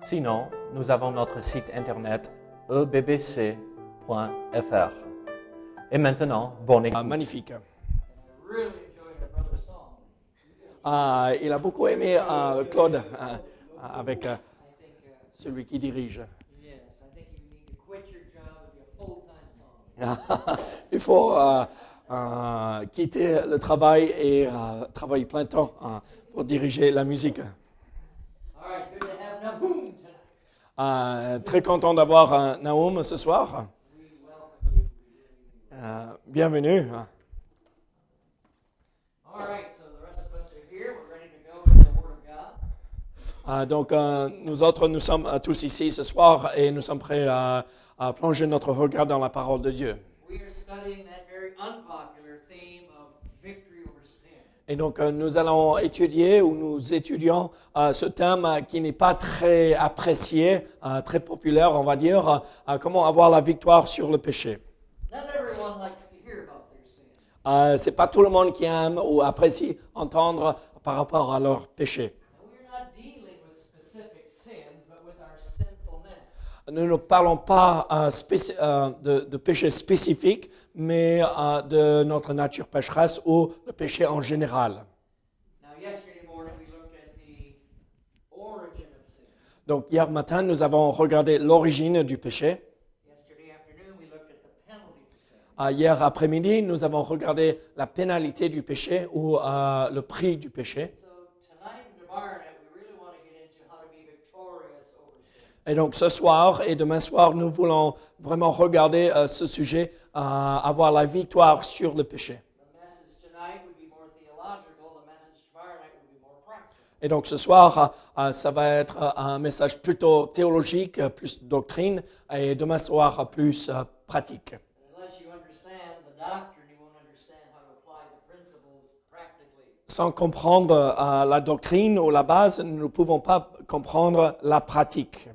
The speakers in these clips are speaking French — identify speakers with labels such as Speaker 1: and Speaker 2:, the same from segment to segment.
Speaker 1: Sinon, nous avons notre site internet ebbc.fr. Et maintenant, bonne écoute.
Speaker 2: Ah, magnifique. Ah, il a beaucoup aimé ah, Claude ah, avec ah,
Speaker 3: I think, uh,
Speaker 2: celui qui dirige.
Speaker 3: yes, I think you need to quit your job and be a full-time song.
Speaker 2: il faut quitter le travail et travailler plein temps pour diriger la musique.
Speaker 3: All right, it's good to have Nahum tonight.
Speaker 2: Ah, très content d'avoir ah, Naoum ce soir. Ah, bienvenue. Ah, donc, euh, nous autres, nous sommes euh, tous ici ce soir et nous sommes prêts à, plonger notre regard dans la parole de Dieu.
Speaker 3: We are that very unpopular theme of victory over sin.
Speaker 2: Et donc, euh, nous allons étudier ou nous étudions euh, ce thème euh, qui n'est pas très apprécié, euh, très populaire, on va dire, comment avoir la victoire sur le péché. C'est pas tout le monde qui aime ou apprécie entendre par rapport à leur péché.
Speaker 3: And we're not dealing with specific sins, but with our sinfulness.
Speaker 2: Nous ne parlons pas euh, euh, de, de péché spécifique, mais euh, de notre nature pécheresse ou le péché en général.
Speaker 3: Now, yesterday morning we looked at the origin of sin.
Speaker 2: Donc, hier matin, nous avons regardé l'origine du péché. Euh, hier après-midi, nous avons regardé la pénalité du péché ou le prix du péché.
Speaker 3: So tonight tomorrow night, we really want to get into how to be victorious over sin.
Speaker 2: Et donc ce soir et demain soir, nous voulons vraiment regarder euh, ce sujet, euh, avoir la victoire sur le péché. Et donc ce soir, euh, ça va être un message plutôt théologique, plus doctrine, et demain soir, plus pratique.
Speaker 3: And unless you understand the doctrine, you won't understand how to apply the principles practically.
Speaker 2: Sans comprendre la doctrine ou la base, nous ne pouvons pas comprendre la pratique.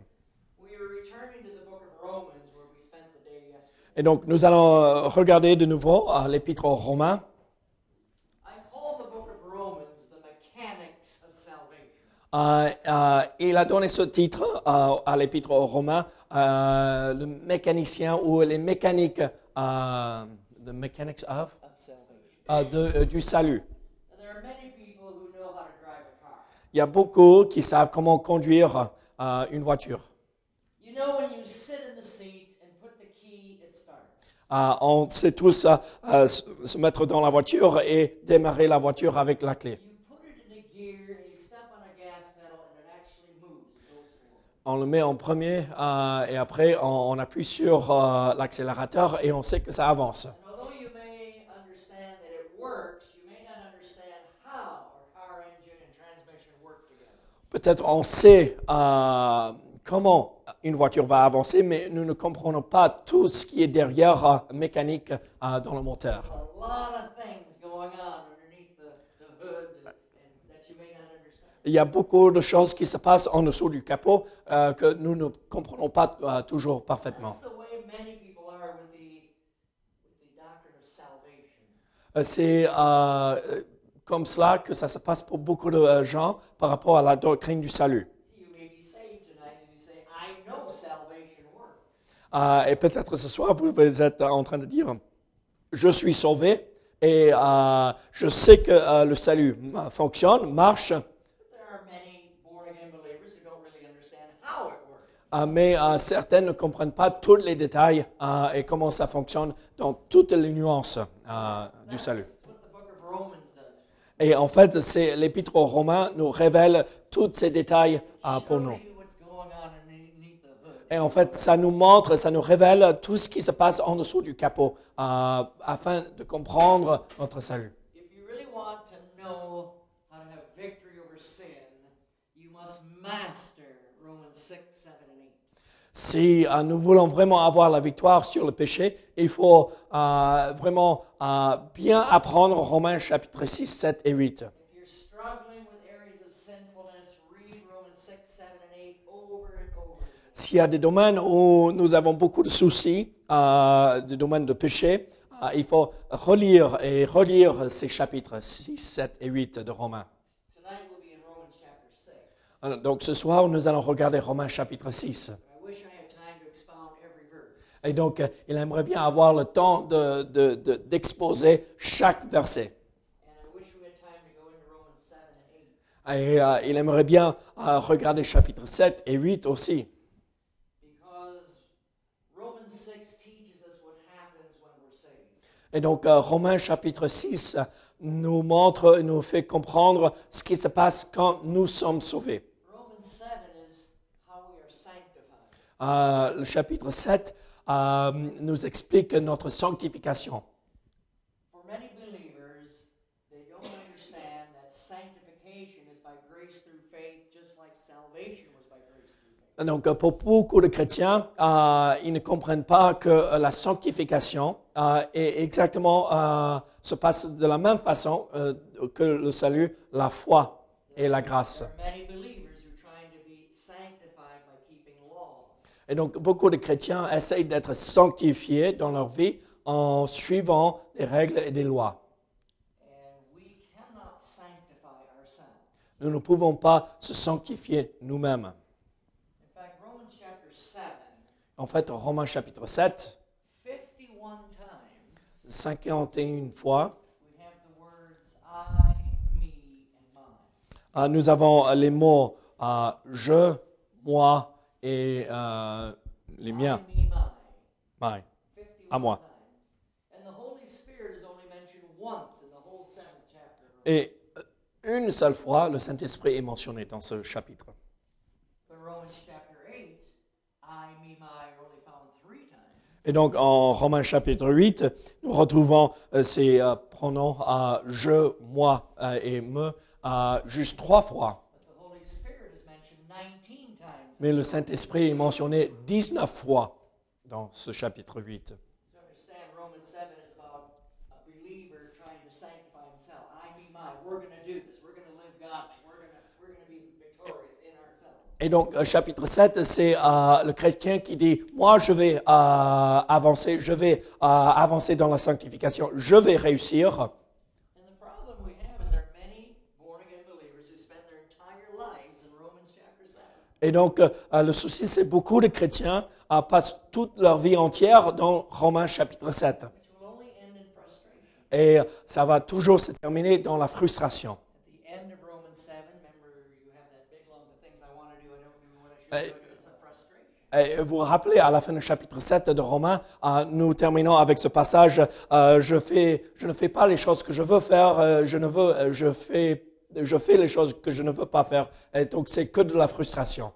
Speaker 3: We are returning to the book of Romans where we spent the day yesterday.
Speaker 2: Et donc nous allons euh, regarder de nouveau euh, l'épître aux Romains. Euh, il a donné ce titre à l'épître aux Romains, le mécanicien ou les mécaniques, the mechanics of, de- du salut. Il y a beaucoup qui savent comment conduire une voiture.
Speaker 3: You know when you sit in the seat and put the key, it starts.
Speaker 2: Euh, on sait tous euh, euh, se mettre dans la voiture et démarrer la voiture avec la clé.
Speaker 3: On
Speaker 2: le met en premier euh, et après on, on appuie sur euh, l'accélérateur et on sait que ça avance. Peut-être on sait euh, comment une voiture va avancer, mais nous ne comprenons pas tout ce qui est derrière euh, mécanique euh, dans le moteur. Il y a beaucoup de choses qui se passent en dessous du capot euh, que nous ne comprenons pas euh, toujours parfaitement.
Speaker 3: That's the way many people are with the, with the doctrine of salvation.
Speaker 2: C'est euh, comme cela que ça se passe pour beaucoup de gens par rapport à la doctrine du salut.
Speaker 3: See, you may be saved tonight and you say, I know salvation works.
Speaker 2: Euh, et peut-être ce soir, vous, vous êtes en train de dire, je suis sauvé et euh, je sais que euh, le salut fonctionne, marche,
Speaker 3: But there are many born again believers who don't really understand how it works.
Speaker 2: mais certains ne comprennent pas tous les détails et comment ça fonctionne dans toutes les nuances du salut. Et en fait, c'est l'épître aux Romains nous révèle tous ces détails pour nous.
Speaker 3: you what's going on underneath the hood.
Speaker 2: Et en fait, ça nous montre, ça nous révèle tout ce qui se passe en dessous du capot euh, afin de comprendre notre salut.
Speaker 3: If you really want to know how to have victory over sin, you must master Romans 6, 7, and 8.
Speaker 2: Si euh, nous voulons vraiment avoir la victoire sur le péché, il faut euh, vraiment bien apprendre Romains chapitre 6, 7 et 8.
Speaker 3: If you're struggling with areas of sinfulness, read Romans 6, 7, and 8 over and over. again.
Speaker 2: S'il y a des domaines où nous avons beaucoup de soucis, euh, des domaines de péché, euh, il faut relire et relire ces chapitres 6, 7 et 8 de Romains.
Speaker 3: Tonight we'll be in Romans chapter 6.
Speaker 2: Alors, Donc ce soir, nous allons regarder Romains chapitre 6.
Speaker 3: I wish I had time to expound every verse.
Speaker 2: Et donc, euh, il aimerait bien avoir le temps de- de- de- d'exposer chaque verset.
Speaker 3: And I wish we had time to go into Romans 7 and 8.
Speaker 2: Et euh, il aimerait bien euh, regarder chapitre 7 et 8 aussi.
Speaker 3: Because Romans 6 teaches us what happens when we're saved.
Speaker 2: Et donc, euh, Romains chapitre 6 euh, nous montre, nous fait comprendre ce qui se passe quand nous sommes sauvés.
Speaker 3: Romans 7 is how we are sanctified.
Speaker 2: Euh, le chapitre 7 euh, nous explique notre sanctification.
Speaker 3: For many believers, they don't understand that sanctification is by grace through faith, just like salvation was by grace through faith.
Speaker 2: Donc, pour beaucoup de chrétiens, ils ne comprennent pas que la sanctification est exactement euh, se passe de la même façon euh, que le salut, la foi et la grâce. Et donc, beaucoup de chrétiens essayent d'être sanctifiés dans leur vie en suivant des règles et des lois. Nous ne pouvons pas se sanctifier nous-mêmes.
Speaker 3: In fact, Romans chapter 7,
Speaker 2: En fait, Romains chapitre 7,
Speaker 3: 51
Speaker 2: fois. Euh, nous avons euh, les mots euh, je, moi et les miens. À moi. Et une seule fois, le Saint-Esprit est mentionné dans ce chapitre.
Speaker 3: I, me, my,
Speaker 2: et donc, en Romains chapitre 8, nous retrouvons euh, ces euh, pronoms euh, je, moi et me juste trois fois.
Speaker 3: But the Holy Spirit is mentioned 19 times.
Speaker 2: Mais le Saint-Esprit est mentionné 19 fois dans ce chapitre 8.
Speaker 3: To understand, Romans 7 is about a believer trying to sanctify himself. I, me, mine. We're going to do this. We're going to live godly. We're going to we're going to be victorious in ourselves.
Speaker 2: Et donc, euh, chapitre 7, c'est euh, le chrétien qui dit, moi, je vais euh, avancer, je vais avancer dans la sanctification, je vais réussir.
Speaker 3: And the problem we have is there are many born again believers who spend their entire lives in Romans chapter 7.
Speaker 2: Et donc, le souci, c'est beaucoup de chrétiens passent toute leur vie entière dans Romains chapitre 7.
Speaker 3: which will only end in frustration.
Speaker 2: Et ça va toujours se terminer dans la frustration.
Speaker 3: At the end of Romans 7, remember you have that big lump of things I want to do, I don't do what I should do, it's a frustration.
Speaker 2: Et vous vous rappelez, à la fin du chapitre 7 de Romains, euh, nous terminons avec ce passage, euh, je, ne fais pas les choses que je veux faire, euh, je, fais, les choses que je ne veux pas faire. Et donc, c'est que de la frustration.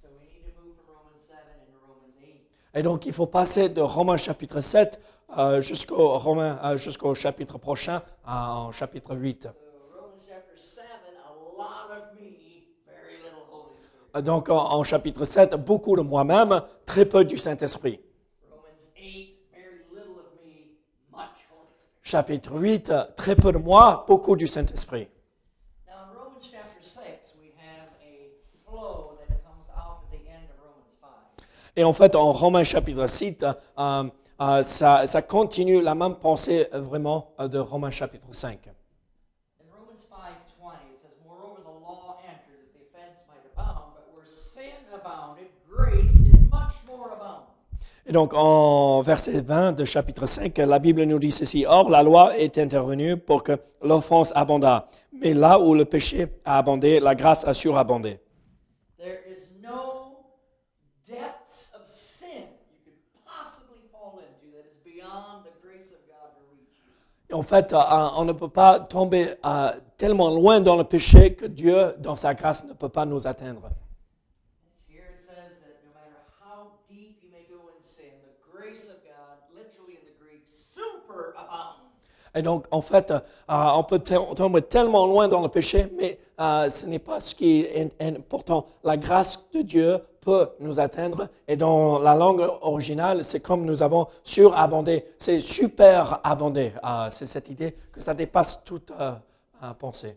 Speaker 3: So we need to move from Romans 7 into Romans 8.
Speaker 2: Et donc, il faut passer de Romains chapitre 7 euh, jusqu'au chapitre prochain, en chapitre 8.
Speaker 3: So Romans chapter 7, a lot of me, very little Holy Spirit.
Speaker 2: Euh, Donc, en, en chapitre 7, beaucoup de moi-même, très peu du Saint-Esprit.
Speaker 3: Romans 8, very little of me, much Holy Spirit.
Speaker 2: Chapitre 8, euh, très peu de moi, beaucoup du Saint-Esprit.
Speaker 3: Now in Romans chapter 6, we have a flow that comes off at the end of Romans 5.
Speaker 2: Et en fait, en Romains chapitre 6, euh, euh, ça, ça continue la même pensée euh, vraiment euh, de Romains chapitre 5.
Speaker 3: In Romans 5:20, it says, "Moreover, the law entered that the offense might abound, but where sin abounded, grace did much more abound."
Speaker 2: Et donc, en verset 20 de chapitre 5, la Bible nous dit ceci. Or, la loi est intervenue pour que l'offense abondât. Mais là où le péché a abondé, la grâce a surabondé.
Speaker 3: There is no depths of sin you could possibly fall into that is beyond the grace of God to reach you.
Speaker 2: Et en fait, euh, on ne peut pas tomber euh, tellement loin dans le péché que Dieu, dans sa grâce, ne peut pas nous atteindre.
Speaker 3: Here it says that no matter how deep you may go in sin, the grace of God, literally in the Greek, super abound.
Speaker 2: Et donc, en fait, euh, on peut tomber tellement loin dans le péché, mais euh, ce n'est pas ce qui est important. La grâce de Dieu peut nous atteindre. Et dans la langue originale, c'est comme nous avons surabondé. C'est super abondé. Euh, c'est cette idée que ça dépasse toute pensée.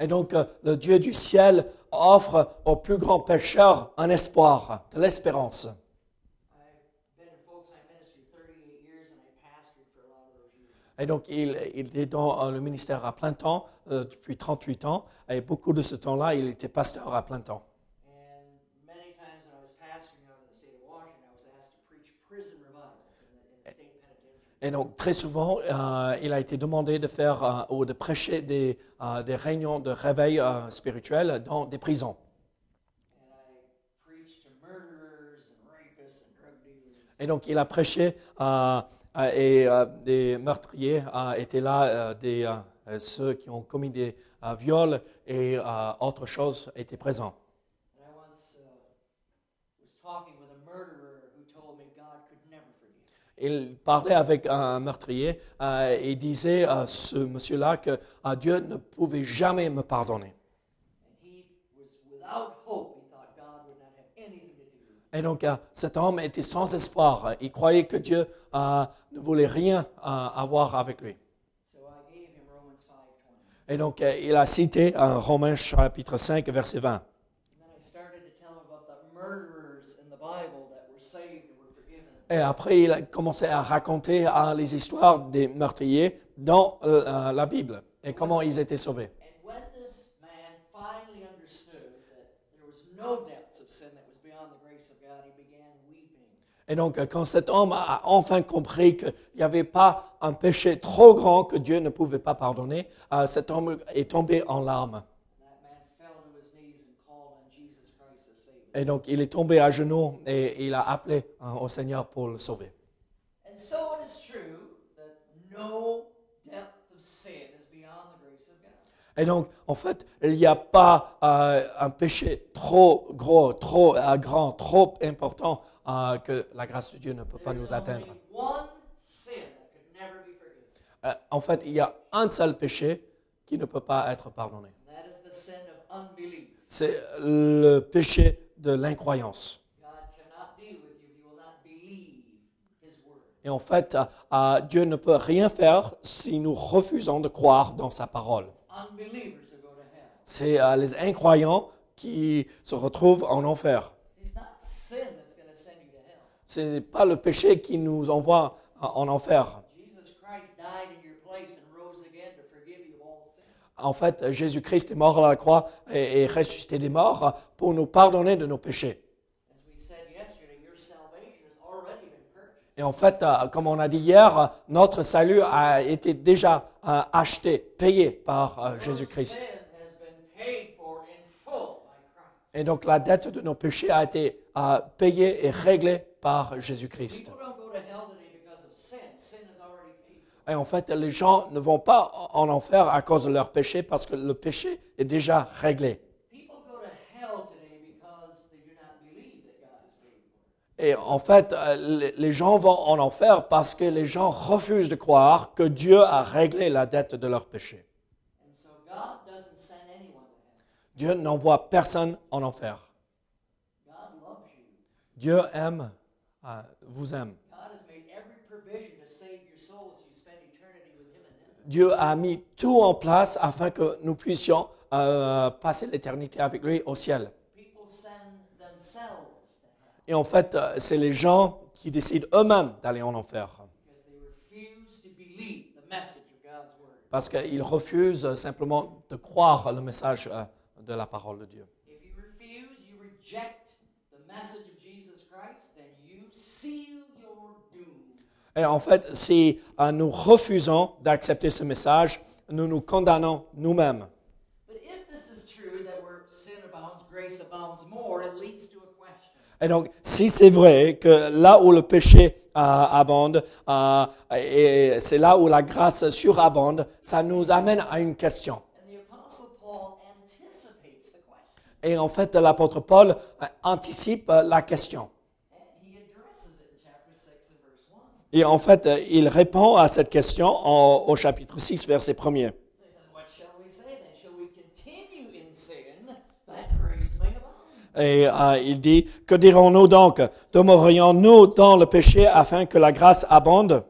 Speaker 2: Et donc, le Dieu du ciel offre aux plus grands pécheurs un espoir, de l'espérance.
Speaker 3: I've been in full-time ministry 38 years and I pastored for a lot of those years.
Speaker 2: Et donc, il, il est dans euh, le ministère à plein temps euh, depuis 38 ans. Et beaucoup de ce temps-là, il était pasteur à plein temps.
Speaker 3: And many times when I was pastoring out in the state of Washington, I was asked to preach prison revivals in the, in the state penitentiary.
Speaker 2: Et donc, très souvent, euh, il a été demandé de faire euh, ou de prêcher des, euh, des réunions de réveil spirituel dans des prisons. Et donc, il a prêché euh, euh, et euh, des meurtriers euh, étaient là, des, ceux qui ont commis des viols et euh, autre chose étaient présents.
Speaker 3: And I once uh, was talking with a murderer who told me God could never forgive.
Speaker 2: Il parlait avec un meurtrier et disait à ce monsieur-là que Dieu ne pouvait jamais me pardonner.
Speaker 3: And he was without hope. He thought God would not have anything to do with it.
Speaker 2: Et donc, euh, cet homme était sans espoir. Il croyait que Dieu euh, ne voulait rien euh, avoir avec lui.
Speaker 3: So I gave him Romans 5.20.
Speaker 2: Et donc, il a cité Romains chapitre 5, verset 20.
Speaker 3: And then I started to tell him about the murderers in the Bible that were saved and were forgiven.
Speaker 2: Et après, il a commencé à raconter les histoires des meurtriers dans la Bible et comment ils étaient sauvés.
Speaker 3: And when this man finally understood that there was no depths of sin that was beyond the grace of God, he began weeping.
Speaker 2: Et donc, euh, quand cet homme a enfin compris qu'il n'y avait pas un péché trop grand que Dieu ne pouvait pas pardonner, euh, cet homme est tombé en larmes. Et donc, il est tombé à genoux et il a appelé euh, au Seigneur pour le sauver. Et donc, en fait, il n'y a pas euh, un péché trop gros, trop euh, grand, trop important euh, que la grâce de Dieu ne peut pas nous atteindre. Euh, en fait, il y a un seul péché qui ne peut pas être pardonné. C'est le péché de l'incroyance. Et en fait, euh, euh, Dieu ne peut rien faire si nous refusons de croire dans sa parole. C'est les incroyants qui se retrouvent en enfer.
Speaker 3: It's not sin that's going to send you to hell.
Speaker 2: Ce n'est pas le péché qui nous envoie en enfer. En fait, Jésus-Christ est mort à la croix et ressuscité des morts pour nous pardonner de nos péchés. Et en fait, euh, comme on a dit hier, notre salut a été déjà euh, acheté, payé par euh, Jésus-Christ. Et donc la dette de nos péchés a été payée et réglée par Jésus-Christ. Et en fait, les gens ne vont pas en enfer à cause de leur péché parce que le péché est déjà réglé. Et en fait, euh, les- gens vont en enfer parce que les gens refusent de croire que Dieu a réglé la dette de leur péché. Dieu n'envoie personne en enfer. Dieu aime, euh, vous aime. Dieu a mis tout en place afin que nous puissions euh, passer l'éternité avec lui au ciel. Et en fait, euh, c'est les gens qui décident eux-mêmes d'aller en enfer parce qu'ils refusent euh, simplement de croire le message de la parole de Dieu.
Speaker 3: If you refuse, you reject the message of Jesus Christ, then you seal your doom.
Speaker 2: Et en fait, si euh, nous refusons d'accepter ce message, nous nous condamnons nous-mêmes. Et donc, si c'est vrai que là où le péché euh, abonde, euh, et c'est là où la grâce surabonde, ça nous amène à une question. Et en fait, l'apôtre Paul euh, anticipe euh, la question.
Speaker 3: And he addresses it in chapter 6 and verse
Speaker 2: Et en fait, euh, il répond à cette question en- au chapitre 6, verset 1er.
Speaker 3: So he says, What shall we say then? Shall we continue in sin that grace may abound?
Speaker 2: Et euh, il dit, que dirons-nous donc? Demeurions-nous dans le péché afin que la grâce abonde?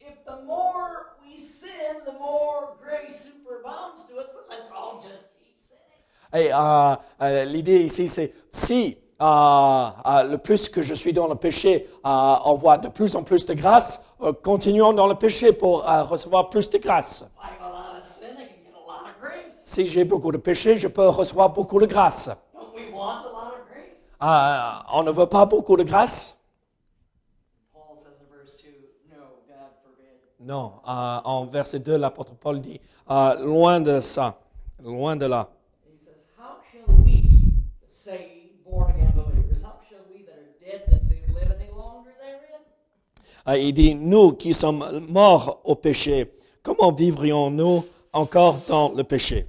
Speaker 3: If the more we sin, the more grace superabounds to us, then let's all just keep sinning.
Speaker 2: Et euh, l'idée ici, c'est si euh, le plus que je suis dans le péché, on voit de plus en plus de grâce, euh, continuons dans le péché pour recevoir plus de grâce. Si j'ai beaucoup de péché, je peux recevoir beaucoup de grâce. Euh, on ne veut pas beaucoup de grâce
Speaker 3: Paul says in verse 2, No, God forbid.
Speaker 2: Non. Euh, en verset 2, l'apôtre Paul dit, loin de ça, loin de là.
Speaker 3: He says, How shall we, the saved, born again believers, how shall we that are dead to sin live any longer therein?
Speaker 2: Euh, il dit, nous qui sommes morts au péché, comment vivrions-nous encore dans le péché?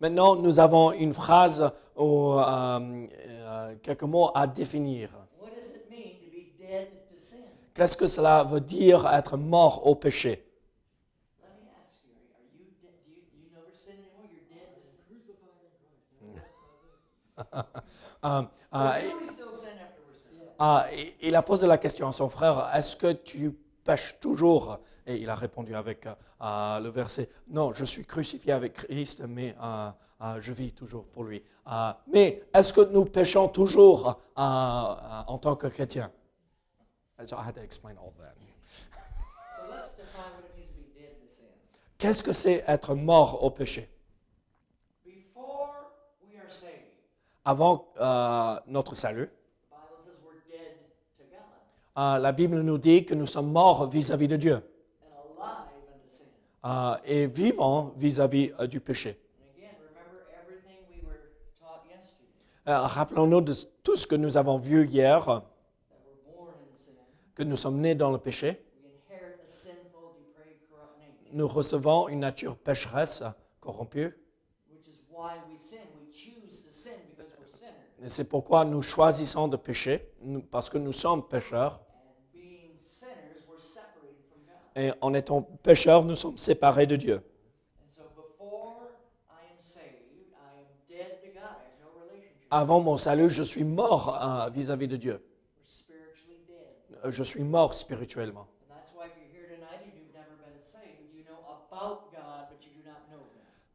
Speaker 2: Maintenant, nous avons une phrase ou euh, euh, quelques mots à définir.
Speaker 3: What does it mean to be dead to sin?
Speaker 2: Qu'est-ce que cela veut dire être mort au péché?
Speaker 3: Let me
Speaker 2: Ah, et- il a posé la question à son frère, est-ce que tu pêches toujours? Et il a répondu avec euh, euh, le verset, non, je suis crucifié avec Christ, mais euh, euh, je vis toujours pour lui. Mais est-ce que nous péchons toujours en tant que chrétiens? So. Qu'est-ce que c'est être mort au péché? Avant notre salut,
Speaker 3: the Bible says we're dead to God
Speaker 2: euh, la Bible nous dit que nous sommes morts vis-à-vis de Dieu euh, et vivants vis-à-vis euh, du péché. Euh, Rappelons-nous de tout ce que nous avons vu hier, que nous sommes nés dans le péché. Nous recevons une nature pécheresse, corrompue. c'est pourquoi nous choisissons de pécher, parce que nous sommes pécheurs.
Speaker 3: And being sinners, we're separated from God.
Speaker 2: Et en étant pécheurs, nous sommes séparés de Dieu. Avant mon salut, je suis mort euh, vis-à-vis de Dieu. Je suis mort spirituellement.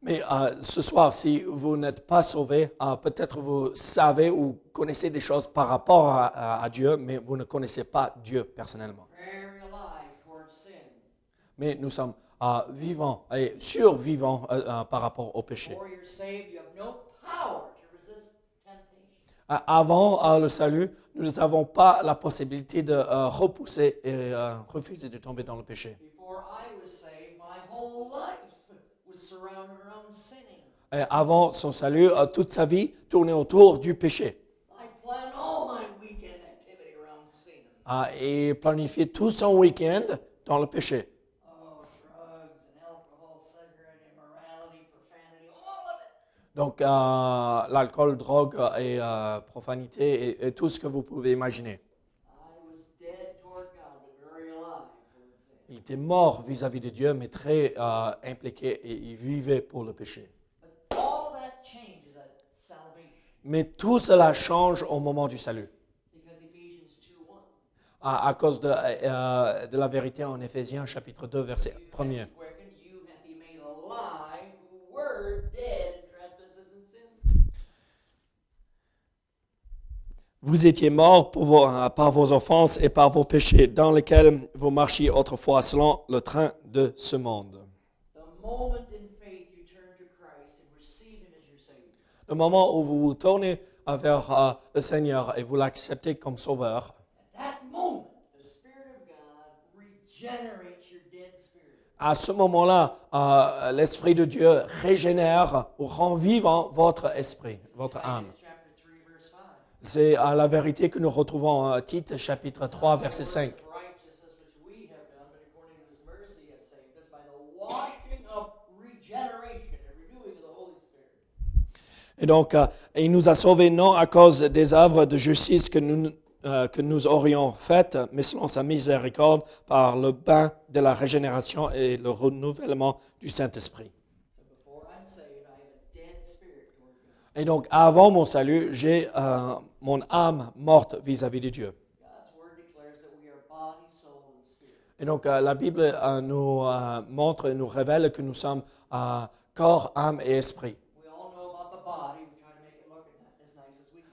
Speaker 2: Mais euh, ce soir, si vous n'êtes pas sauvé, euh, peut-être vous savez ou connaissez des choses par rapport à Dieu, mais vous ne connaissez pas Dieu personnellement.
Speaker 3: Very alive towards sin.
Speaker 2: Mais nous sommes euh, vivants et survivants euh, euh, par rapport au péché. Avant le salut, nous n'avons pas la possibilité de repousser et refuser de tomber dans le péché. Et avant son salut, toute sa vie tournait autour du péché. Et planifiait tout son week-end dans le péché.
Speaker 3: Oh, drugs and alcohol, cigarette, immorality, profanity, all of it.
Speaker 2: Donc, euh, l'alcool, drogue euh, et euh, profanité et, tout ce que vous pouvez imaginer. Il était mort vis-à-vis de Dieu, mais très impliqué et il vivait pour le péché. Mais tout cela change au moment du salut.
Speaker 3: because Ephesians 2 1.
Speaker 2: À, cause de, de la vérité en Éphésiens chapitre 2, verset 1er. Vous étiez morts pour vos- euh, par vos offenses et par vos péchés, dans lesquels vous marchiez autrefois selon le train de ce monde. Le moment où vous vous tournez vers euh, le Seigneur et vous l'acceptez comme sauveur, à ce moment-là, euh, l'Esprit de Dieu régénère ou rend vivant votre esprit, votre âme.
Speaker 3: Titus chapter 3, verse 5.
Speaker 2: C'est euh, la vérité que nous retrouvons en Tite chapitre 3, verset 5.
Speaker 3: Righteousness which we have done, but according to his mercy has saved us by the washing of regeneration and renewing of the Holy Spirit.
Speaker 2: Et donc, euh, il nous a sauvés non à cause des œuvres de justice que nous, euh, que nous aurions faites, mais selon sa miséricorde par le bain de la régénération et le renouvellement du Saint-Esprit.
Speaker 3: So before I'm saved, I have a dead spirit toward God.
Speaker 2: Et donc, avant mon salut, j'ai euh, mon âme morte vis-à-vis de Dieu. Et donc, euh, la Bible euh, nous montre et nous révèle que nous sommes corps, âme et esprit.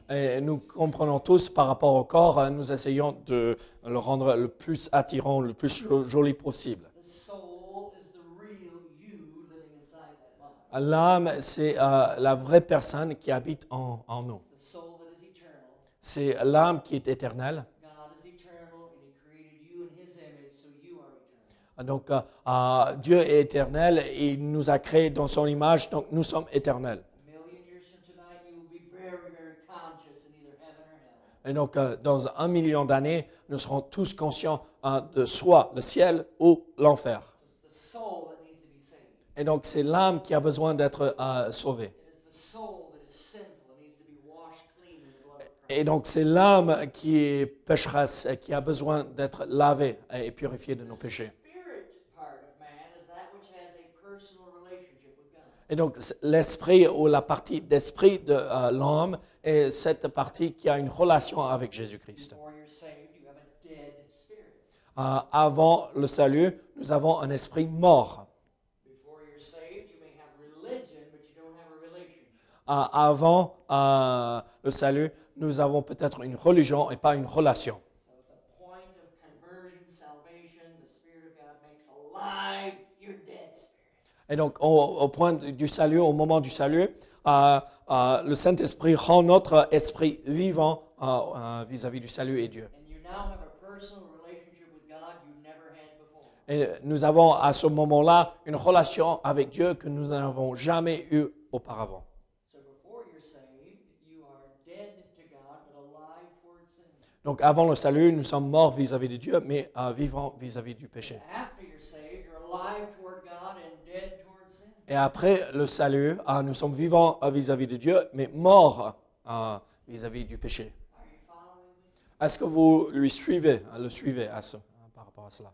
Speaker 2: Et nous comprenons tous par rapport au corps, euh, nous essayons de le rendre le plus attirant, le plus jo- joli possible.
Speaker 3: The soul is the real you living inside that body.
Speaker 2: L'âme, c'est euh, la vraie personne qui habite en, en nous. C'est l'âme qui est éternelle.
Speaker 3: Eternal.
Speaker 2: Donc, euh, euh, Dieu est éternel et il nous a créés dans son image, donc nous sommes éternels. Et donc, euh, dans un million d'années, nous serons tous conscients hein, de soit le ciel ou l'enfer.
Speaker 3: So
Speaker 2: Et donc, c'est l'âme qui a besoin d'être euh, sauvée. Et donc, c'est l'âme qui est pécheresse qui a besoin d'être lavée et purifiée de nos péchés. Et donc, l'esprit ou la partie d'esprit de euh, l'homme est cette partie qui a une relation avec Jésus-Christ. Euh, avant le salut, nous avons un esprit mort.
Speaker 3: Before you're saved, you may have religion, but you don't have a relationship.
Speaker 2: Euh, avant euh, le salut, nous avons peut-être une religion et pas une relation.
Speaker 3: So at the point of conversion, salvation, the Spirit of God makes alive your dead spirit.
Speaker 2: Et donc, au, au point du salut, au moment du salut, euh, euh, le Saint-Esprit rend notre esprit vivant euh, euh, vis-à-vis du salut et Dieu. Et nous avons à ce moment-là une relation avec Dieu que nous n'avons jamais eue auparavant.
Speaker 3: So before you're saved, you are dead to God, but alive toward sin.
Speaker 2: Donc, avant le salut, nous sommes morts vis-à-vis de Dieu, mais euh, vivants vis-à-vis du péché. Et après le salut, euh, nous sommes vivants euh, vis-à-vis de Dieu, mais morts vis-à-vis du péché. Est-ce que vous lui suivez, le suivez à ce- euh, par rapport à cela?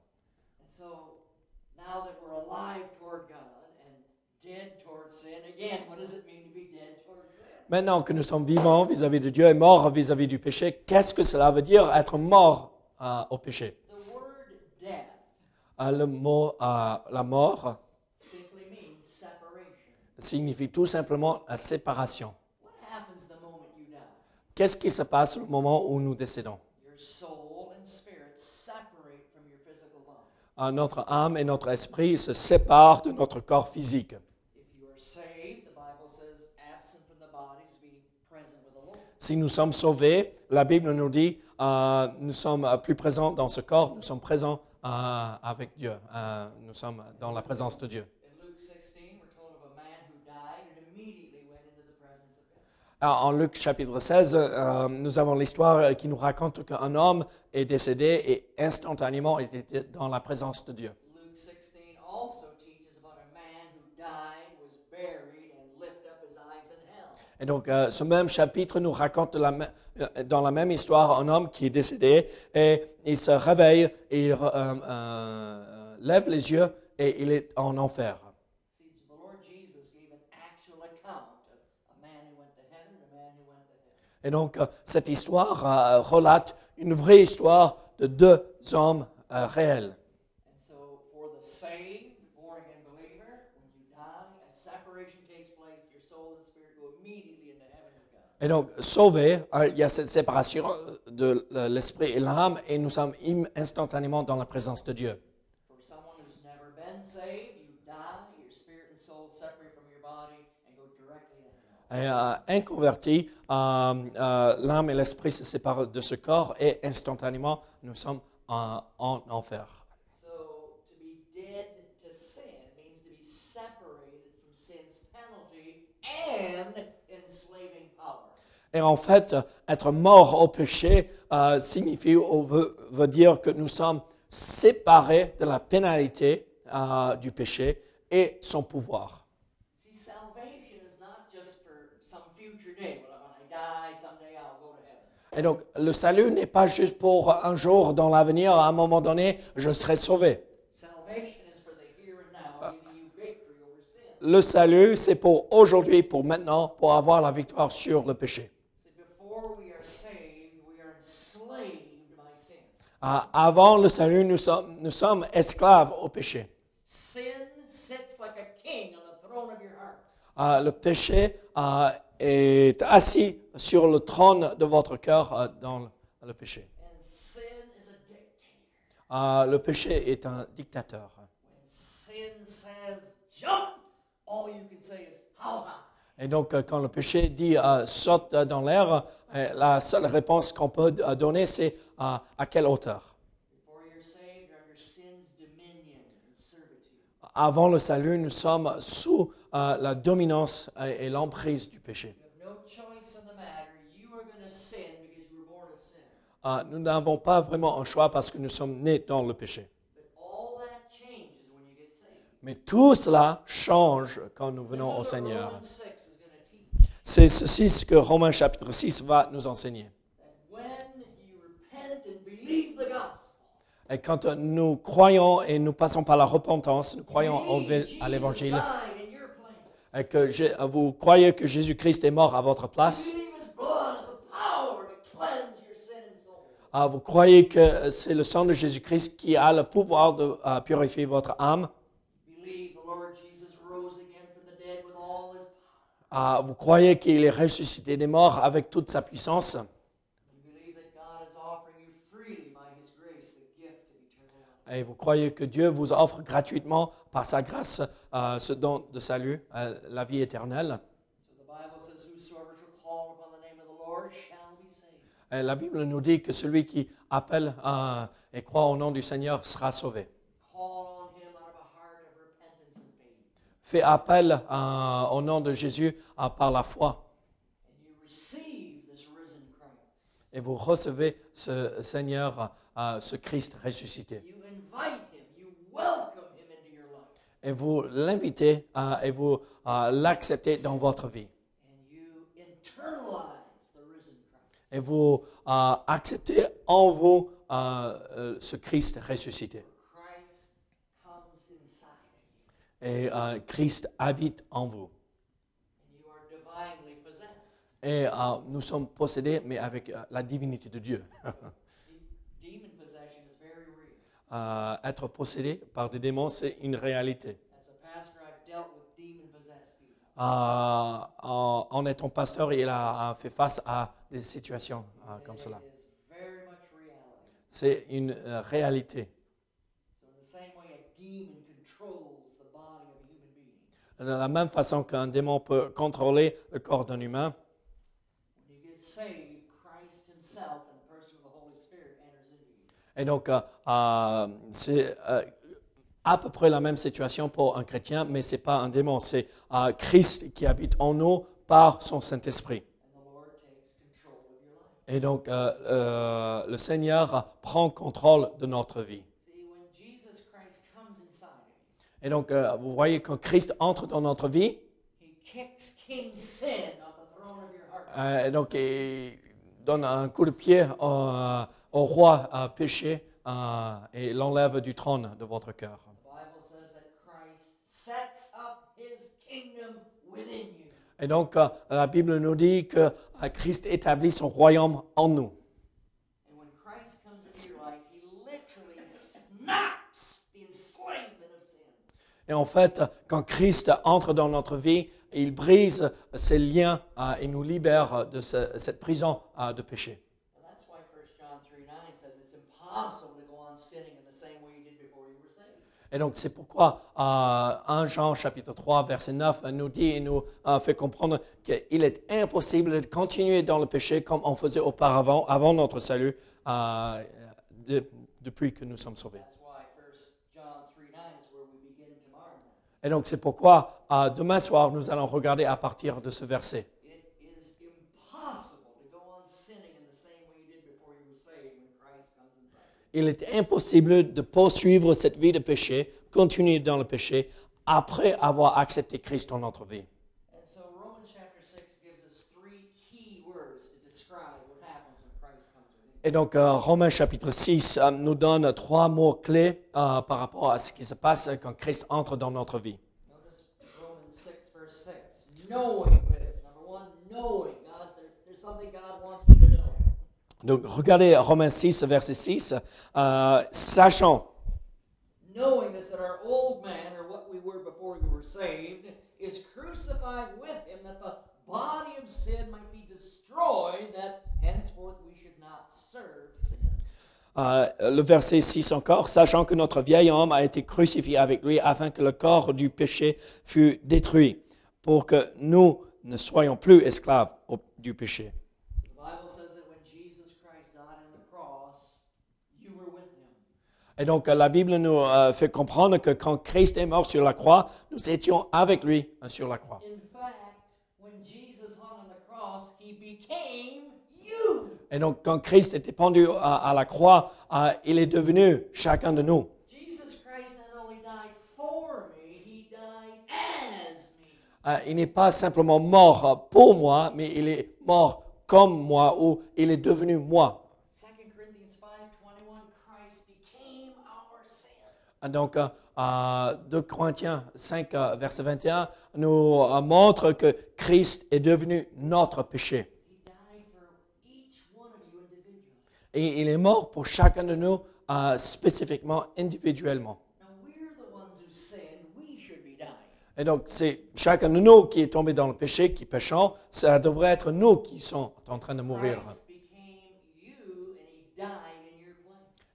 Speaker 2: Maintenant que nous sommes vivants vis-à-vis de Dieu et morts vis-à-vis du péché, qu'est-ce que cela veut dire être mort euh, au péché? Euh, le mot euh, la mort signifie tout simplement la séparation. Qu'est-ce qui se passe au moment où nous décédons? Notre âme et notre esprit se séparent de notre corps physique.
Speaker 3: If you are saved, the Bible says, absent from the bodies, be present with the Lord.
Speaker 2: Si nous sommes sauvés, la Bible nous dit, euh, nous sommes euh, plus présents dans ce corps, nous sommes présents euh, avec Dieu, Euh, nous sommes dans la présence de Dieu.
Speaker 3: In Luke 16, we're told of a man who died and immediately went into the presence of God.
Speaker 2: Alors, en Luc chapitre 16, euh, nous avons l'histoire qui nous raconte qu'un homme est décédé et instantanément il était dans la présence de Dieu. Et donc, euh, ce même chapitre nous raconte la euh, dans la même histoire un homme qui est décédé et il se réveille et il euh, lève les yeux et il est en enfer. Et donc, cette histoire relate une vraie histoire de deux hommes réels.
Speaker 3: And so, for the saved, born again believer, when you die, a separation takes place. Your soul and spirit go immediately into heaven with God.
Speaker 2: Et donc, sauvés, euh, il y a cette séparation de euh, l'esprit et l'âme et nous sommes instantanément dans la présence de Dieu. Et euh, inconverti, euh, euh, l'âme et l'esprit se séparent de ce corps et instantanément nous sommes en, en enfer.
Speaker 3: So,
Speaker 2: Et en fait, être mort au péché euh, signifie ou veut, veut dire que nous sommes séparés de la pénalité euh, du péché et son pouvoir. Et donc, le salut n'est pas juste pour un jour dans l'avenir, à un moment donné, je serai sauvé.
Speaker 3: Salvation is for the here and now, giving you victory over sin.
Speaker 2: Le salut, c'est pour aujourd'hui, pour maintenant, pour avoir la victoire sur le péché.
Speaker 3: See, before we are saved, we are enslaved by sin.
Speaker 2: Ah, avant le salut, nous sommes, nous sommes esclaves au péché.
Speaker 3: Sin sits like a king on the throne of your heart.
Speaker 2: Ah, le péché ah, est assis sur le trône de votre cœur ah, dans le, péché.
Speaker 3: And sin is a dictator.
Speaker 2: Ah, le péché est un dictateur.
Speaker 3: Sin says jump, all you can say is how high.
Speaker 2: Et donc, euh, quand le péché dit euh, saute dans l'air, euh, la seule réponse qu'on peut donner, c'est euh, à quelle hauteur? Avant le salut, nous sommes sous euh, la dominance et l'emprise du péché. Nous n'avons pas vraiment un choix parce que nous sommes nés dans le péché. Mais tout cela change quand nous venons au Seigneur.
Speaker 3: Romans 6 is going to teach.
Speaker 2: C'est ceci ce que Romains chapitre 6 va nous enseigner. Et quand euh, nous croyons et nous passons par la repentance, nous croyons à l'évangile, et que Jé- vous croyez que Jésus-Christ est mort à votre place, ah, vous croyez que c'est le sang de Jésus-Christ qui a le pouvoir de euh, purifier votre âme,
Speaker 3: Believe the Lord Jesus rose again from the dead with all his power.
Speaker 2: Ah, vous croyez qu'il est ressuscité des morts avec toute sa puissance, et vous croyez que Dieu vous offre gratuitement par sa grâce euh, ce don de salut, euh, la vie éternelle? Et la Bible nous dit que celui qui appelle euh, et croit au nom du Seigneur sera sauvé.
Speaker 3: Call on him out of a heart of repentance and faith.
Speaker 2: Fait appel au nom de Jésus par la foi. Et vous recevez ce Seigneur, ce Christ ressuscité. Et vous l'invitez et vous l'acceptez dans votre vie. Et vous acceptez en vous euh, ce Christ ressuscité.
Speaker 3: Christ comes inside of you.
Speaker 2: Et euh, Christ habite en vous.
Speaker 3: And you are divinely possessed.
Speaker 2: Et euh, nous sommes possédés, mais avec euh, la divinité de Dieu.
Speaker 3: De- demon possession is very real.
Speaker 2: Être possédé par des démons, c'est une réalité. En, étant pasteur, il a fait face à des situations comme cela. C'est une réalité.
Speaker 3: So, in the same way, a demon controls the body of a human being.
Speaker 2: De la même façon qu'un démon peut contrôler le corps d'un humain. Et donc, euh, euh, c'est euh, à peu près la même situation pour un chrétien, mais ce n'est pas un démon, c'est Christ qui habite en nous par son Saint-Esprit. Et donc, le Seigneur prend contrôle de notre vie.
Speaker 3: See, when Jesus Christ comes inside of you,
Speaker 2: Et donc, euh, vous voyez, quand Christ entre dans notre vie, euh, et donc, il donne un coup de pied au, euh, au roi péché euh, et l'enlève du trône de votre cœur. Et donc, la Bible nous dit que Christ établit son royaume en nous.
Speaker 3: And when Christ comes into your life, He literally snaps the enslavement of sin.
Speaker 2: Et en fait, quand Christ entre dans notre vie, il brise ces liens euh, et nous libère de ce- cette prison euh, de péché.
Speaker 3: And that's why 1 John 3 9 says it's impossible to go on sinning in the same way you did before you were saved.
Speaker 2: Et donc, c'est pourquoi euh, 1 Jean chapitre 3, verset 9 nous dit et nous euh, fait comprendre qu'il est impossible de continuer dans le péché comme on faisait auparavant, avant notre salut, euh, de- depuis que nous sommes sauvés.
Speaker 3: That's why 1 John 3 9 is where we begin tomorrow night.
Speaker 2: Et donc, c'est pourquoi euh, demain soir, nous allons regarder à partir de ce verset. Il est impossible de poursuivre cette vie de péché, continuer dans le péché, après avoir accepté Christ dans notre vie.
Speaker 3: And so Romans chapter 6 gives us three
Speaker 2: Et donc, euh, Romains chapitre 6 euh, nous donne trois mots clés euh, par rapport à ce qui se passe quand Christ entre dans notre vie.
Speaker 3: Notice Romans 6, verse 6. Knowing this. Number one, knowing. God, there, there's something God wants you to know.
Speaker 2: Donc, regardez Romains 6, verset 6. euh, sachant,
Speaker 3: Knowing this, that our old man, or what we were before you were saved, is crucified with him, that the body of sin might be destroyed, that henceforth we
Speaker 2: euh, le verset 6 encore, sachant que notre vieil homme a été crucifié avec lui afin que le corps du péché fût détruit, pour que nous ne soyons plus esclaves au- du péché.
Speaker 3: The Bible says that when Jesus Christ died on the cross, you were with him.
Speaker 2: Et donc, euh, la Bible nous euh, fait comprendre que quand Christ est mort sur la croix, nous étions avec lui euh, sur la croix.
Speaker 3: In fact, when Jesus hung on the cross, he became.
Speaker 2: Et donc, quand Christ était pendu à, à la croix, euh, il est devenu chacun de nous.
Speaker 3: Jesus Christ not only died for me, he died as me.
Speaker 2: Il n'est pas simplement mort pour moi, mais il est mort comme moi, ou il est devenu moi.
Speaker 3: 2 Corinthians 5:21 Christ became our sin.
Speaker 2: Euh, Donc, euh, euh, 2 Corinthiens 5, euh, verset 21, nous montre que Christ est devenu notre péché.
Speaker 3: He died for each one of you individually.
Speaker 2: Et il est mort pour chacun de nous euh, spécifiquement, individuellement. Et donc, c'est chacun de nous qui est tombé dans le péché, qui péchons. Ça devrait être nous qui sommes en train de mourir.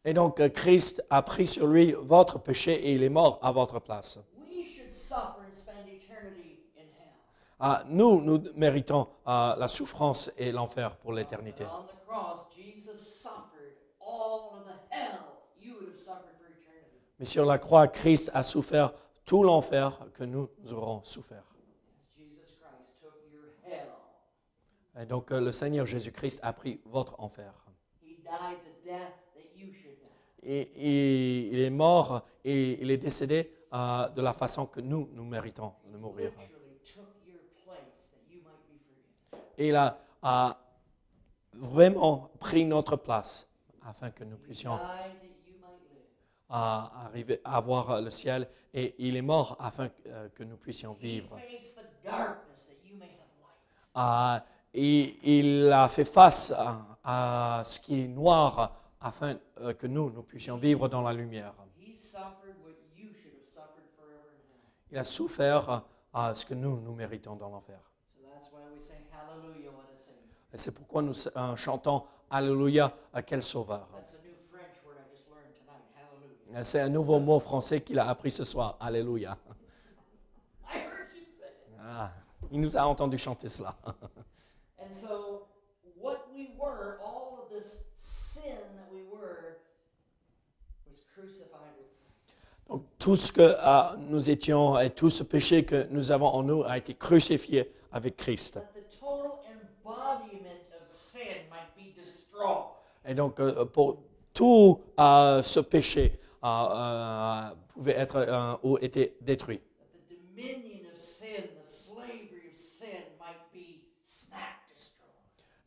Speaker 2: Et donc, euh, Christ a pris sur lui votre péché et il est mort à votre place.
Speaker 3: We should suffer and spend eternity in hell.
Speaker 2: Ah, nous, nous méritons euh, la souffrance et l'enfer pour l'éternité.
Speaker 3: But on the cross, Jesus suffered all of the hell you would have suffered for eternity.
Speaker 2: Mais sur la croix, Christ a souffert tout l'enfer que nous aurons souffert. Et donc, euh, le Seigneur Jésus-Christ a pris votre enfer. Et, et il est mort et il est décédé euh, de la façon que nous, nous méritons de mourir. Et il a, a vraiment pris notre place afin que nous puissions
Speaker 3: died that you might live.
Speaker 2: À arriver à voir le ciel et il est mort afin que, euh, que nous puissions vivre. Ah, et il a fait face à, à ce qui est noir afin euh, que nous, nous puissions vivre dans la lumière. Il a souffert à ce que nous, nous méritons dans l'enfer. Et c'est pourquoi nous euh, chantons Alléluia, à quel sauveur.
Speaker 3: That's a new French word I just learned tonight. Hallelujah.
Speaker 2: C'est un nouveau mot français qu'il a appris ce soir. Alléluia. Ah, il nous a entendu chanter cela.
Speaker 3: And so, what we were, all of this sin that we were, was crucified with Christ.
Speaker 2: Donc, tout ce que euh, nous étions et tout ce péché que nous avons en nous a été crucifié avec Christ.
Speaker 3: That the total embodiment of sin might be destroyed.
Speaker 2: Et donc, euh, pour tout euh, ce péché euh, pouvait être euh, ou était détruit.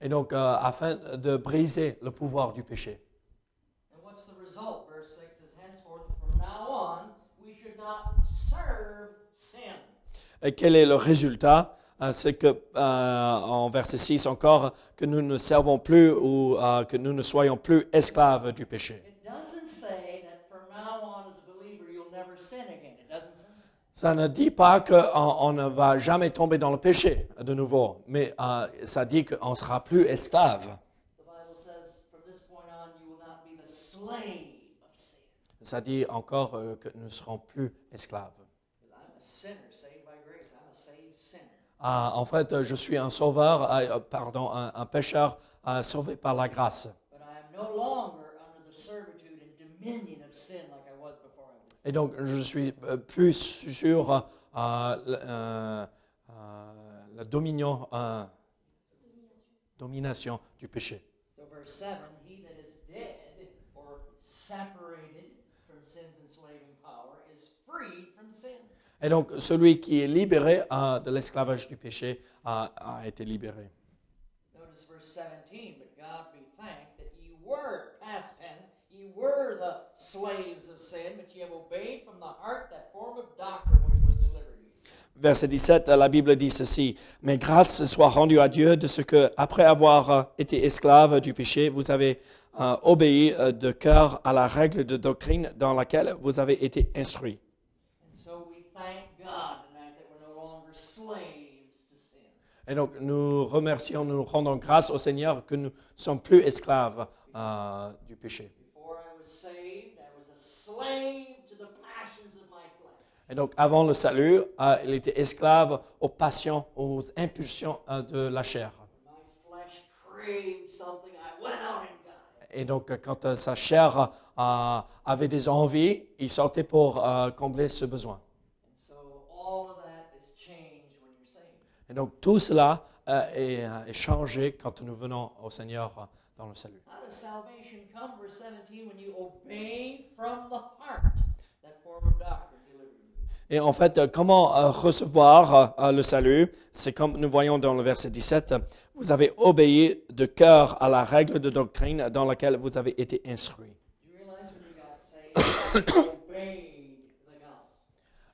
Speaker 2: Et donc, euh, afin de briser le pouvoir du péché.
Speaker 3: And what's the result? Verse 6 says, Henceforth, from now on, we should not serve sin.
Speaker 2: Et quel est le résultat? Euh, C'est que, en verset 6 encore, que nous ne servons plus ou que nous ne soyons plus esclaves du péché.
Speaker 3: It doesn't say that from now on, as a believer, you'll never sin again. It doesn't say.
Speaker 2: Ça ne dit pas qu'on on ne va jamais tomber dans le péché de nouveau, mais euh, ça dit qu'on ne sera plus esclave. Ça dit encore euh, que nous ne serons plus esclaves. Ah, en fait, je suis un sauveur, euh, pardon, un, un pécheur sauvé par la grâce.
Speaker 3: But I am no longer under the servitude and dominion of sin like I was before I was saved.
Speaker 2: Et donc, je suis euh, plus sur euh, euh, la dominion, euh, domination du péché.
Speaker 3: So, verse 7 He that is dead or separated from sin's enslaving power is freed from sin.
Speaker 2: Et donc, celui qui est libéré de l'esclavage du péché a été libéré.
Speaker 3: Notice verse 17 But God be thanked that ye were past tense, ye were the slaves of sin, but ye have obeyed from the heart that form of doctrine which was delivered you.
Speaker 2: Verset 17, la Bible dit ceci. Mais grâce soit rendue à Dieu de ce que, après avoir euh, été esclave du péché, vous avez euh, obéi euh, de cœur à la règle de doctrine dans laquelle vous avez été instruits. Et donc, nous remercions, nous rendons grâce au Seigneur que nous ne sommes plus esclaves euh, du péché.
Speaker 3: Before I was saved, I was a slave to the passions of my flesh.
Speaker 2: Et donc, avant le salut, euh, il était esclave aux passions, aux impulsions euh, de la chair. Et donc, euh, quand euh, sa chair avait des envies, il sortait pour combler ce besoin.
Speaker 3: And so all of that is changed when you're saved.
Speaker 2: Et donc, tout cela est, est changé quand nous venons au Seigneur dans le salut.
Speaker 3: How does salvation come, verse 17, when you obey from the heart that form of doctrine delivered you?
Speaker 2: Et en fait, comment euh, recevoir euh, le salut? C'est comme nous voyons dans le verset 17, euh, vous avez obéi de cœur à la règle de doctrine dans laquelle vous avez été
Speaker 3: gospel?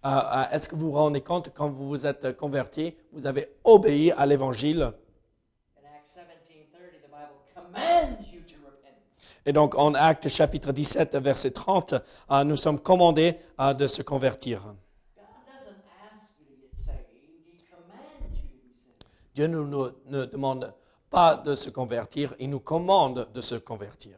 Speaker 2: Euh, Est-ce que vous vous rendez compte, quand vous vous êtes convertis, vous avez obéi à l'évangile
Speaker 3: In Acts 17:30, the Bible commands you to repent.
Speaker 2: Et donc, en Actes chapitre 17, verset 30, euh, nous sommes commandés euh, de se convertir. Dieu ne nous ne demande pas de se convertir, il nous commande de se convertir.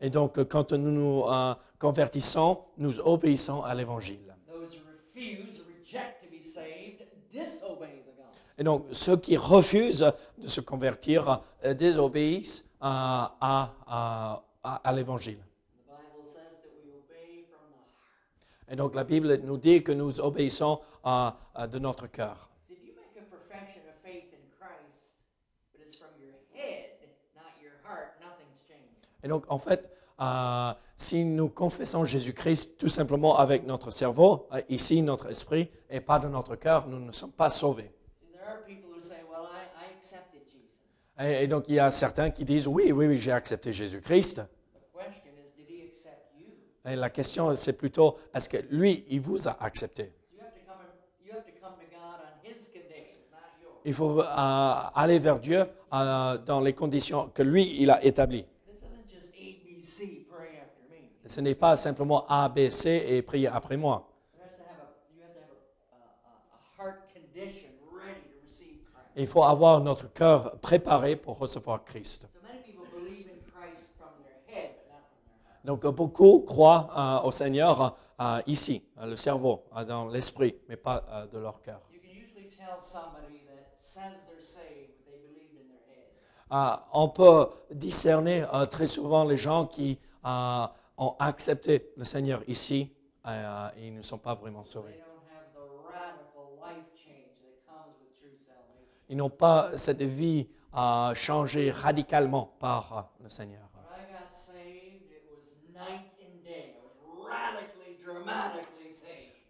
Speaker 2: Et donc, quand nous nous euh, convertissons, nous obéissons à l'évangile.
Speaker 3: Those who refuse or reject to be saved disobey the gospel.
Speaker 2: Et donc, ceux qui refusent de se convertir euh, désobéissent à, à- à- à l'évangile. Et donc, la Bible nous dit que nous obéissons de notre cœur. Et donc, en fait, euh, si nous confessons Jésus-Christ tout simplement avec notre cerveau, euh, ici notre esprit, et pas de notre cœur, nous ne sommes pas sauvés.
Speaker 3: See, there are people who say, Well, I, I accepted Jesus.
Speaker 2: Et, et donc, il y a certains qui disent, oui, oui, oui, j'ai accepté Jésus-Christ.
Speaker 3: The question is, did he accept you?
Speaker 2: Et la question, c'est plutôt, est-ce que lui, il vous a accepté. Il faut euh, aller vers Dieu euh, dans les conditions que lui, il a établies. Ce n'est pas simplement A, B, C et prier après moi. Il faut avoir notre cœur préparé pour recevoir Christ. Donc, beaucoup croient euh, au Seigneur euh, ici, euh, le cerveau, dans l'esprit, mais pas euh, de leur cœur. On peut discerner très souvent les gens qui ont accepté le Seigneur ici et ils ne sont pas vraiment sauvés.
Speaker 3: don't have the radical life change that comes with true salvation.
Speaker 2: Ils n'ont pas cette vie euh, changée radicalement par euh, le Seigneur.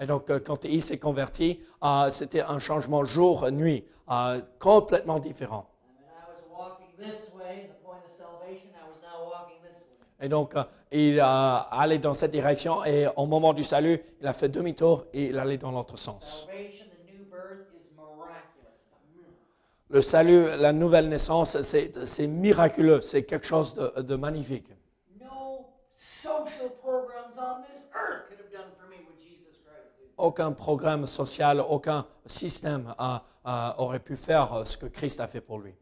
Speaker 2: Et donc, euh, quand il s'est converti, euh, c'était un changement jour-nuit, euh, complètement différent. Et donc, euh, il allait dans cette direction et au moment du salut, il a fait demi-tour et il allait dans l'autre sens. Le salut, la nouvelle naissance, c'est miraculeux, c'est quelque chose de, de magnifique. Aucun programme social, aucun système euh, aurait pu faire euh, ce que Christ a fait pour lui.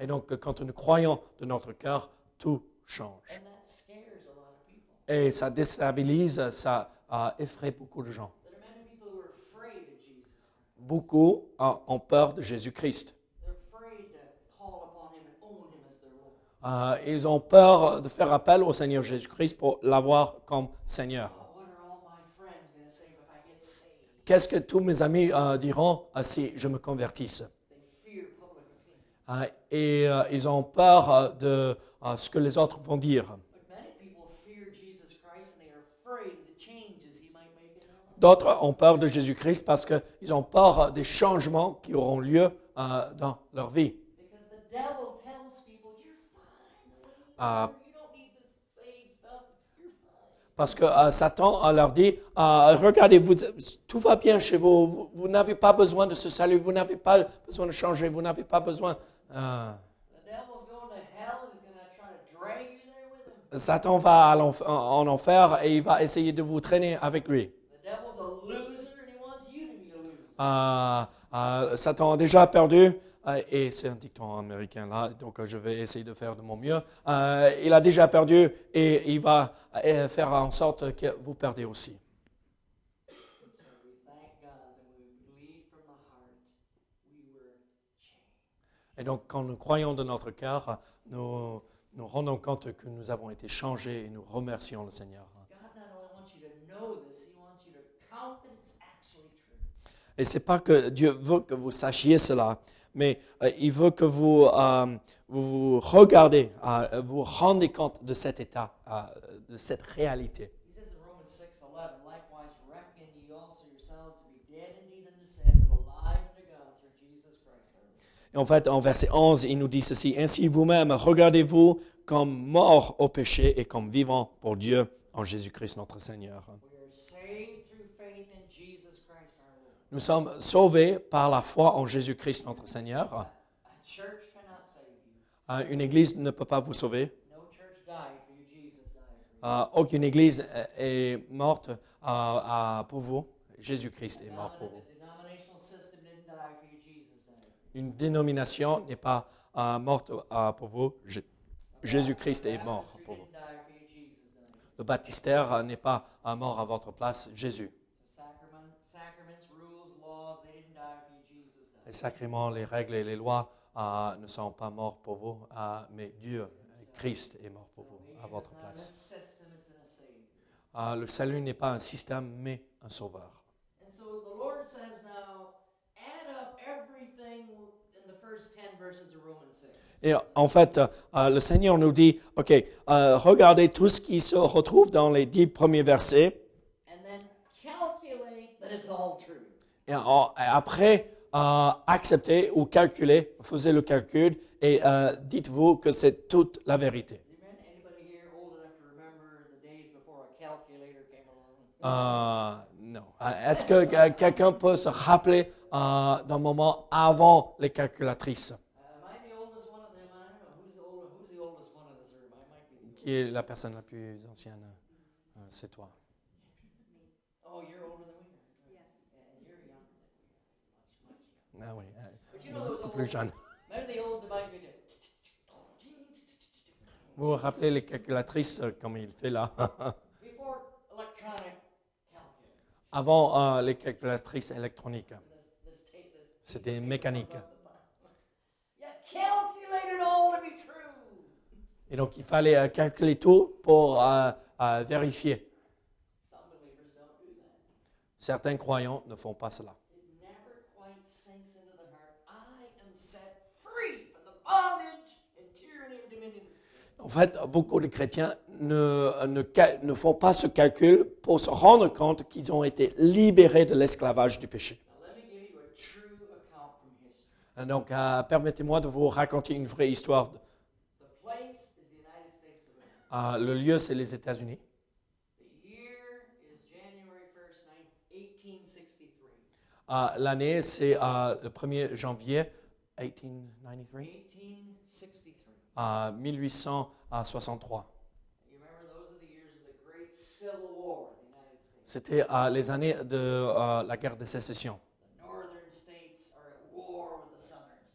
Speaker 2: Et donc, quand nous croyons de notre cœur, tout change.
Speaker 3: A.
Speaker 2: Et ça déstabilise, ça euh, effraie beaucoup de gens.
Speaker 3: There are many people who are afraid of Jesus.
Speaker 2: Beaucoup ont peur de Jésus-Christ. Euh, ils ont peur de faire appel au Seigneur Jésus-Christ pour l'avoir comme Seigneur. Qu'est-ce que tous mes amis euh, diront euh, si je me convertisse? Et ils ont peur de ce que les autres vont dire.
Speaker 3: But many people fear Jesus Christ and they are afraid of the changes he might make in their life.
Speaker 2: D'autres ont peur de Jésus-Christ parce qu'ils ont peur des changements qui auront lieu euh, dans leur vie. Uh,
Speaker 3: fine.
Speaker 2: Parce que euh, Satan euh, leur dit, euh, regardez, vous, tout va bien chez vous, vous, vous n'avez pas besoin de ce salut, vous n'avez pas besoin de changer, vous n'avez pas besoin... euh. Satan va en enfer et il va essayer de vous traîner avec lui.
Speaker 3: The devil's a loser and he wants you to be a loser.
Speaker 2: Euh, euh, Satan a déjà perdu, euh, et c'est un dicton américain là, donc euh, je vais essayer de faire de mon mieux. Euh, il a déjà perdu et il va euh, faire en sorte que vous perdez aussi. Et donc quand nous croyons de notre cœur, nous nous rendons compte que nous avons été changés et nous remercions le Seigneur
Speaker 3: not only wants you to know this, he wants you to count that it's actually true.
Speaker 2: Et c'est pas que Dieu veut que vous sachiez cela, mais euh, il veut que vous euh, vous, vous regardez, euh, vous rendez compte de cet état, de cette réalité.
Speaker 3: He says in Romans 6 11, likewise reckon ye also yourselves to be dead indeed unto sin, but alive unto God through Jesus Christ our Lord.
Speaker 2: Et en fait, en verset 11, il nous dit ceci, Ainsi vous-même, regardez-vous comme morts au péché et comme vivants pour Dieu en Jésus-Christ notre Seigneur.
Speaker 3: We are saved through faith in Jesus Christ our Lord.
Speaker 2: Nous sommes sauvés par la foi en Jésus-Christ notre Seigneur. Euh, Une église ne peut pas vous sauver. Euh, Aucune église est morte euh, pour vous. Jésus-Christ est mort pour vous. Une dénomination n'est pas morte pour vous. Jé- Jésus-Christ est mort pour vous. Le baptistère n'est pas mort à votre place. Jésus. Les sacrements, les règles et les lois euh, ne sont pas morts pour vous, euh, mais Dieu, Christ est mort pour vous, à votre place. Euh, le salut n'est pas un système, mais un sauveur.
Speaker 3: And so the Lord says now, add up everything in the first 10 verses of Romans 6.
Speaker 2: Et en fait, le Seigneur nous dit, OK, regardez tout ce qui se retrouve dans les dix premiers versets,
Speaker 3: And then calculate that it's all true.
Speaker 2: et, en- et après, euh, acceptez ou calculez, faisez le calcul, et euh, dites-vous que c'est toute la vérité. Euh, non. Euh, Est-ce que euh, quelqu'un peut se rappeler euh, d'un moment avant les calculatrices?
Speaker 3: Uh.
Speaker 2: Qui est la personne la plus ancienne? C'est toi. Ah oui, euh,
Speaker 3: old,
Speaker 2: plus jeune. Vous vous rappelez les calculatrices euh, comme il fait là? Avant euh, les calculatrices électroniques. C'était mécanique. Et donc il fallait euh, calculer tout pour vérifier.
Speaker 3: Some believers don't do that.
Speaker 2: Certains croyants ne font pas cela.
Speaker 3: It never quite sinks into the heart. I am set free from the bondage and tyranny of dominion of sin.
Speaker 2: En fait, beaucoup de chrétiens ne, ne, ne font pas ce calcul pour se rendre compte qu'ils ont été libérés de l'esclavage du péché. Euh, Donc, euh, permettez-moi de vous raconter une vraie histoire. Euh, le lieu, c'est les États-Unis.
Speaker 3: The year is January 1st, nine- 1863.
Speaker 2: Euh, L'année, c'est euh, le 1er janvier 1893,
Speaker 3: 1863.
Speaker 2: euh, 1863.
Speaker 3: You remember those are the years of the great Civil War in the United States.
Speaker 2: C'était les années de euh, la guerre de sécession.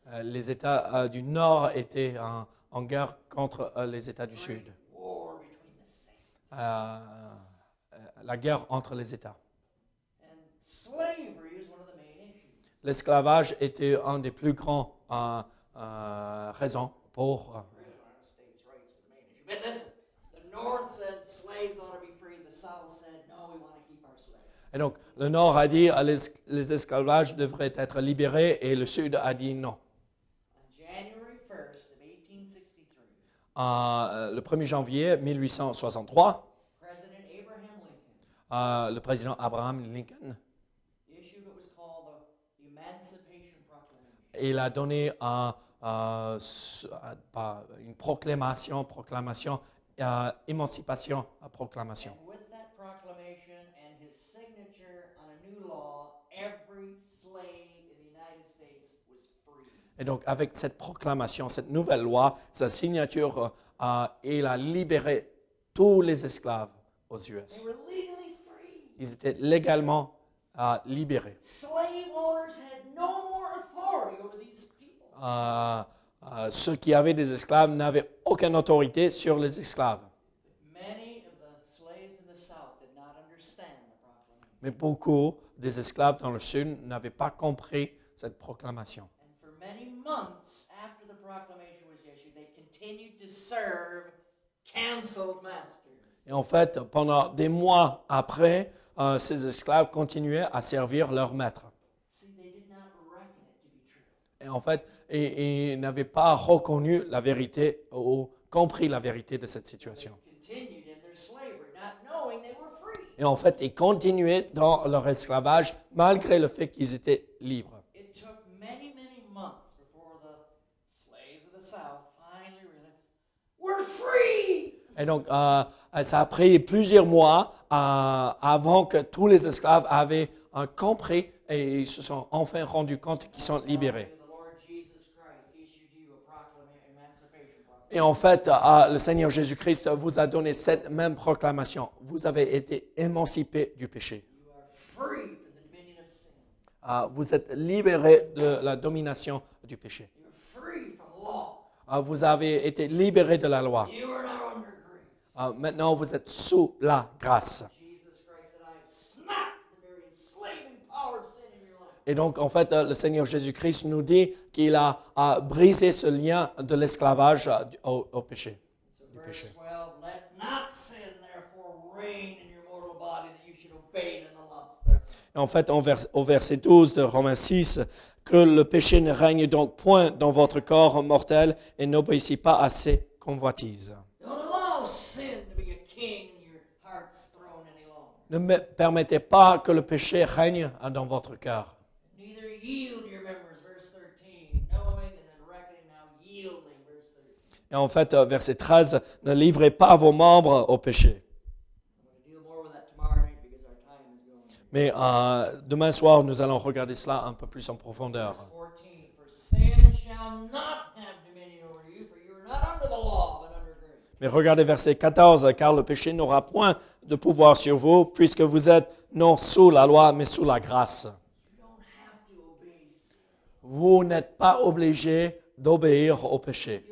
Speaker 2: Euh, les États euh, du Nord étaient en, en guerre contre les États du Sud. La guerre entre les États. L'esclavage était un des plus grands raisons pour.
Speaker 3: Really, one of the states' rights was the main issue. But listen, the North said slaves ought to be free. The South said, no, we want to keep our slaves.
Speaker 2: et donc, le Nord a dit les, les esclavages devraient être libérés et le Sud a dit non.
Speaker 3: On January 1st of 1863,
Speaker 2: Euh, le 1er janvier 1863,
Speaker 3: President Abraham Lincoln
Speaker 2: euh, le président Abraham Lincoln,
Speaker 3: issued what was called the Emancipation Proclamation.
Speaker 2: il a donné un, euh, euh, pas- une proclamation, proclamation, euh, émancipation, proclamation.
Speaker 3: And with that proclamation and his signature on a new law, every slave in the United States was free.
Speaker 2: Et donc, avec cette proclamation, cette nouvelle loi, sa signature, euh, il a libéré tous les esclaves aux US. Ils étaient légalement libérés. Euh, euh, ceux qui avaient des esclaves n'avaient aucune autorité sur les esclaves.
Speaker 3: Many of the slaves in the South did not understand the proclamation.
Speaker 2: Mais beaucoup des esclaves dans le Sud n'avaient pas compris cette proclamation.
Speaker 3: And for many months after the proclamation was issued, they continued to serve canceled masters.
Speaker 2: Et en fait, pendant des mois après, euh, ces esclaves continuaient à servir leur maître. Et en fait, ils, ils n'avaient pas reconnu la vérité ou compris la vérité de cette situation. Et en fait, ils continuaient dans leur esclavage malgré le fait qu'ils étaient libres. Et donc, euh, ça a pris plusieurs mois euh, avant que tous les esclaves avaient euh, compris et ils se sont enfin rendus compte qu'ils sont libérés.
Speaker 3: The Lord Jesus Christ issued you a proclamation, emancipation proclamation.
Speaker 2: Et en fait, le Seigneur Jésus-Christ vous a donné cette même proclamation. Vous avez été émancipés du péché. Euh, vous êtes libérés de la domination du péché. Euh, vous avez été libérés de la loi. Euh, maintenant, vous êtes sous la grâce.
Speaker 3: Jesus Christ said, I have snapped the very enslaving power of sin in your life.
Speaker 2: Et donc, en fait, euh, le Seigneur Jésus-Christ nous dit qu'il a, a brisé ce lien de l'esclavage euh, du- au, au péché.
Speaker 3: So verse 12, let not sin therefore reign in your mortal body that you should obey it in the lust thereof.
Speaker 2: Et en fait, en vers- au verset 12 de Romains 6, que le péché ne règne donc point dans votre corps mortel et n'obéissez pas à ses convoitises. Ne me permettez pas que le péché règne euh, dans votre cœur.
Speaker 3: Neither yield your members, verse 13, knowing and then reckoning now yielding, verse 13.
Speaker 2: Et en fait, euh, verset 13, ne livrez pas vos membres au péché. Mais euh, demain soir, nous allons regarder cela un peu plus en profondeur.
Speaker 3: Verse 14, for sin shall not have dominion over you, for you are not under the law, but under grace.
Speaker 2: Mais regardez verset 14, car le péché n'aura point de pouvoir sur vous, puisque vous êtes non sous la loi, mais sous la grâce.
Speaker 3: You don't have to obey sin.
Speaker 2: Vous n'êtes pas obligé d'obéir au péché.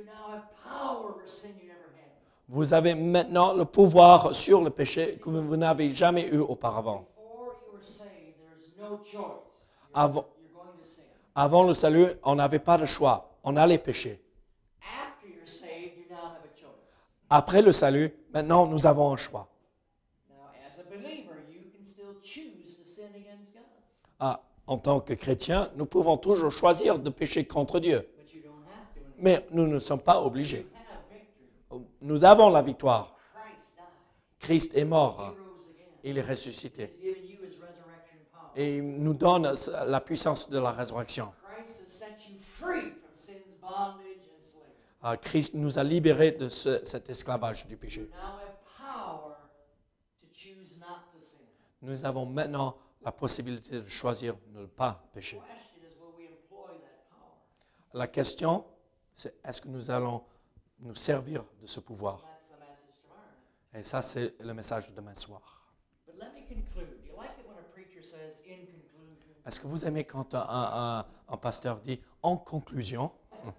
Speaker 2: Vous avez maintenant le pouvoir sur le péché que vous n'avez jamais eu auparavant. Avant, avant le salut, on n'avait pas de choix. On allait pécher. Après le salut, maintenant, nous avons un choix.
Speaker 3: Now, as a believer, you can still choose to sin against God,
Speaker 2: Ah, en tant que chrétien, nous pouvons toujours choisir de pécher contre Dieu. Mais nous ne sommes pas obligés. Nous avons la victoire.
Speaker 3: Christ
Speaker 2: est mort. Il est ressuscité. Et il nous donne la puissance de la résurrection.
Speaker 3: Christ has set you free from sin's bondage and slavery.
Speaker 2: Ah, Christ nous a libérés de ce- cet esclavage du péché. Nous avons maintenant la possibilité de choisir de ne pas pécher. La question, c'est est-ce que nous allons nous servir de ce pouvoir? Et ça, c'est le message de demain soir.
Speaker 3: But let me conclude. You like it when a preacher says, in conclusion?
Speaker 2: Est-ce que vous aimez quand un, un- un pasteur dit en conclusion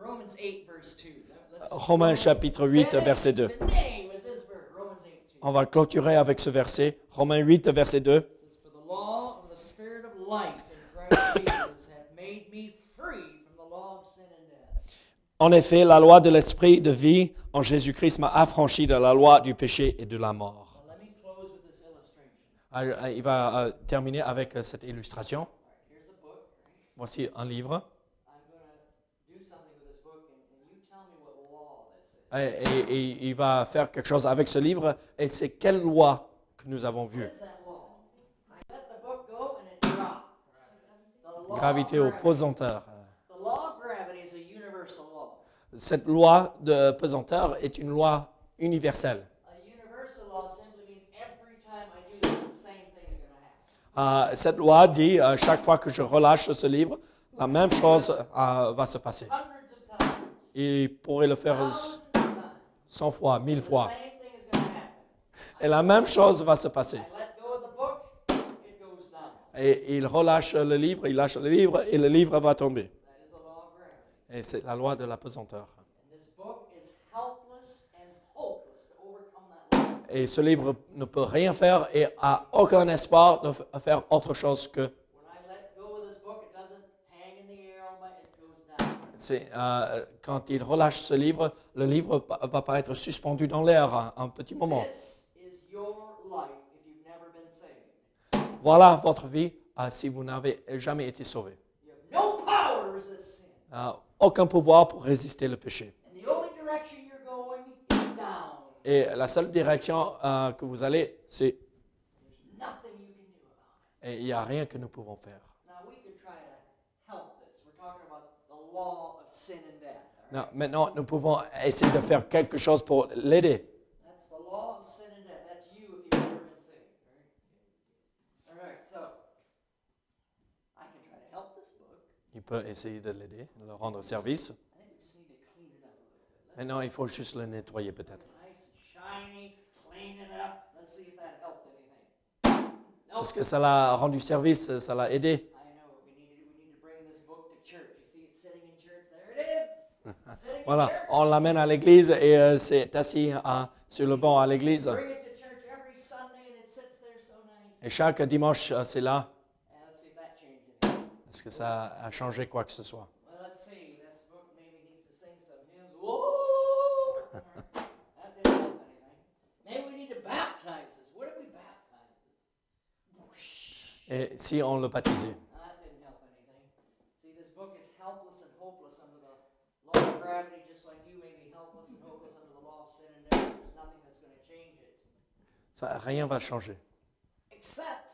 Speaker 3: Romans 8, verse 2. Let's-
Speaker 2: Romains chapitre 8, verset 2.
Speaker 3: Finish with this verse, Romans 8, 2.
Speaker 2: On va clôturer avec ce verset. Romains 8, verset 2.
Speaker 3: It says, For the law of the Spirit of life in Christ Jesus hath made me free from the law of sin and death.
Speaker 2: En effet, la loi de l'esprit de vie en Jésus-Christ m'a affranchi de la loi du péché et de la mort. Ah, ah, Il va euh, terminer avec euh, cette illustration. Voici un livre.
Speaker 3: I'm going to do something with this book, and, and you tell me what law this is.
Speaker 2: Et, et- et il va faire quelque chose avec ce livre. Et c'est quelle loi que nous avons vue? Gravité au pesanteur. Cette loi de pesanteur est une loi universelle.
Speaker 3: A universal law simply means every time I do this, the same thing is going to happen.
Speaker 2: Euh, cette loi dit, euh, chaque fois que je relâche ce livre, la même chose euh, va se passer. Il pourrait le faire 100 fois, 1000
Speaker 3: the
Speaker 2: fois. Et la même chose va se passer. Et il relâche le livre, il lâche le livre, et le livre va tomber. Et c'est la loi de la pesanteur. Et ce livre ne peut rien faire et a aucun espoir de faire autre chose que.
Speaker 3: When I let go of this book, it doesn't hang in the air all night, it goes down.
Speaker 2: c'est, euh, quand il relâche ce livre, le livre va pas être suspendu dans l'air un, un petit moment. Voilà votre vie euh, si vous n'avez jamais été sauvé.
Speaker 3: No.
Speaker 2: Euh, aucun pouvoir pour résister le péché. Et la seule direction que vous allez, c'est. Et il n'y a rien que nous pouvons faire.
Speaker 3: Now we could try to help this. We're talking about the law of sin and death. all right?
Speaker 2: Non, maintenant, nous pouvons essayer de faire quelque chose pour l'aider. Il peut essayer de l'aider, de le rendre service. Maintenant, il faut juste le nettoyer peut-être. Est-ce que ça l'a rendu service, ça l'a aidé
Speaker 3: I know. We need to we need to bring this book to church. You see it sitting in church. There it is. sitting in
Speaker 2: Voilà, on l'amène à l'église et euh, c'est assis hein, sur le banc à l'église. Et chaque dimanche, euh, c'est là. Est-ce que ça a changé quoi que ce soit?
Speaker 3: Well, let's see. This book law of gravity, just like you may be helpless and hopeless under the law of sin and death. There's nothing that's going to change it.
Speaker 2: ça, Rien va changer.
Speaker 3: Except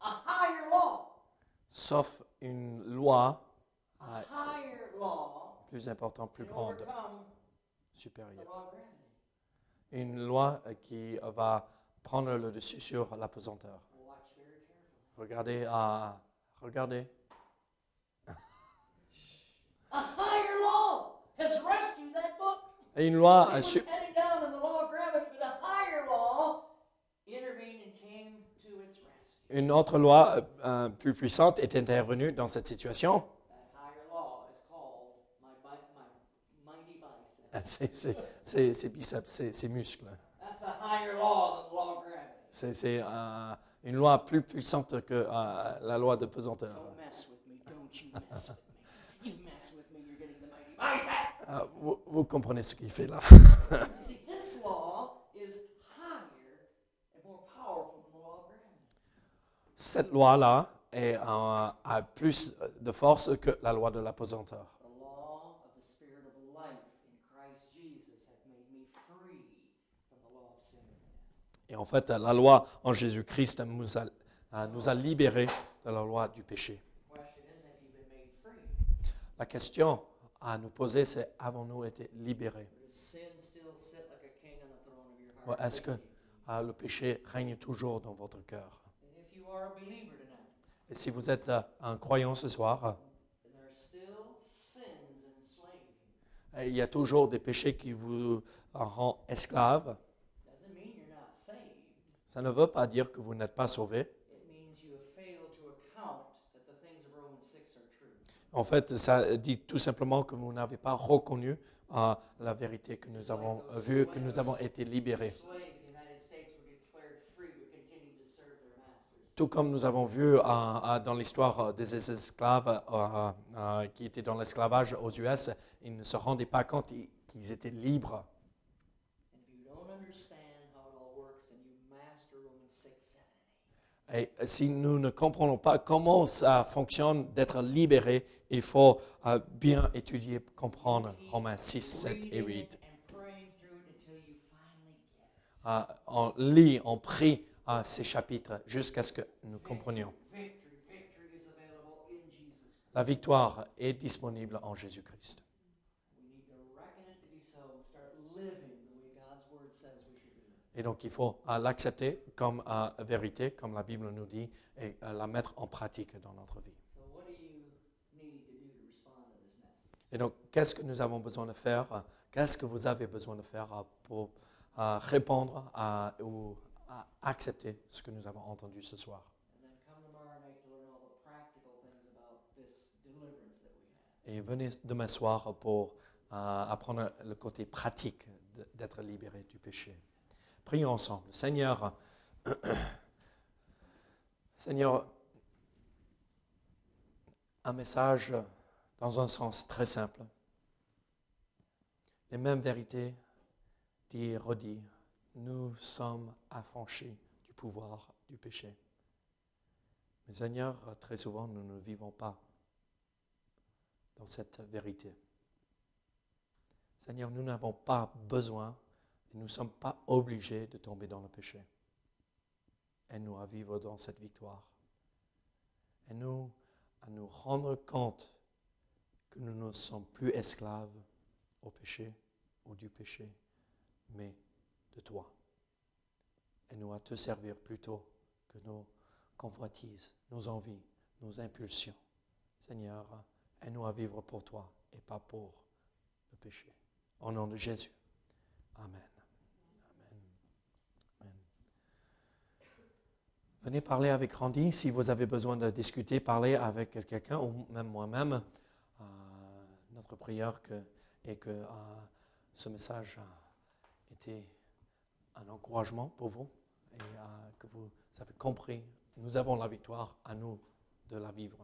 Speaker 3: a higher law.
Speaker 2: Sauf une loi
Speaker 3: A higher law
Speaker 2: plus importante, plus
Speaker 3: can
Speaker 2: grande,
Speaker 3: overcome the
Speaker 2: supérieure.
Speaker 3: law of gravity.
Speaker 2: Une loi euh, qui va prendre le dessus sur la pesanteur.
Speaker 3: Watch very carefully.
Speaker 2: Regardez, à regardez.
Speaker 3: A higher law has rescued that book.
Speaker 2: Et une loi une autre loi euh, plus puissante est intervenue dans cette situation.
Speaker 3: That higher law is called my, bi- my mighty bicep.
Speaker 2: C'est- c'est- C'est c'est biceps, c'est c'est muscles.
Speaker 3: That's a higher law than the law of gravity.
Speaker 2: C'est c'est, euh, une loi plus puissante que euh, la loi de pesanteur. Euh, vous, vous comprenez ce qu'il fait là. Cette loi-là est, euh, a plus de force que la loi de la pesanteur.
Speaker 3: The law of the Spirit of life in Christ Jesus hath made me free from the law of sin and death.
Speaker 2: Et en fait, la loi en Jésus-Christ nous a, euh, nous a libérés de la loi du péché. La question à nous poser, c'est avons-nous été libérés? Ou est-ce que euh, le péché règne toujours dans votre cœur? Et si vous êtes euh, un croyant ce soir, euh, il y a toujours des péchés qui vous en rendent
Speaker 3: saved.
Speaker 2: Ça ne veut pas dire que vous n'êtes pas sauvés.
Speaker 3: It means you have failed to account that the things of Romans 6 are true.
Speaker 2: En fait, ça dit tout simplement que vous n'avez pas reconnu euh, la vérité que nous avons vue, que nous avons été libérés. Tout comme nous avons vu euh, euh, dans l'histoire des esclaves qui étaient dans l'esclavage aux US, ils ne se rendaient pas compte qu'ils étaient libres.
Speaker 3: And if you don't understand how it all works, then you master Romans 6, 7, and 8.
Speaker 2: Et si nous ne comprenons pas comment ça fonctionne d'être libéré, il faut euh, bien étudier, comprendre Romains 6, 7 et
Speaker 3: Reading
Speaker 2: 8.
Speaker 3: it and praying
Speaker 2: euh, on lit, on prie euh, ces chapitres jusqu'à ce que nous comprenions. La victoire est disponible en Jésus-Christ.
Speaker 3: We need to reckon it to be so and start living the way God's word says we should live.
Speaker 2: Et donc il faut euh, l'accepter comme euh, vérité, comme la Bible nous dit, et euh, la mettre en pratique dans notre vie. Et donc, qu'est-ce que nous avons besoin de faire Qu'est-ce que vous avez besoin de faire pour répondre à, ou à accepter ce que nous avons entendu ce soir? Et venez demain soir pour apprendre le côté pratique d'être libéré du péché. Prions ensemble. Seigneur, Seigneur, un message dans un sens très simple. Les mêmes vérités dit redit. Nous sommes affranchis du pouvoir du péché. Mais Seigneur, très souvent, nous ne vivons pas dans cette vérité. Seigneur, nous n'avons pas besoin nous ne sommes pas obligés de tomber dans le péché. Aide-nous à vivre dans cette victoire. Aide-nous à nous rendre compte que nous ne sommes plus esclaves au péché ou du péché, mais de toi. Aide-nous à te servir plutôt que nos convoitises, nos envies, nos impulsions. Seigneur, aide-nous à vivre pour toi et pas pour le péché. Au nom de Jésus. Amen. Venez parler avec Randy si vous avez besoin de discuter, parler avec quelqu'un ou même moi-même. Euh, notre prière que, est que euh, ce message a été un encouragement pour vous et euh, que vous avez compris. Nous avons la victoire à nous de la vivre.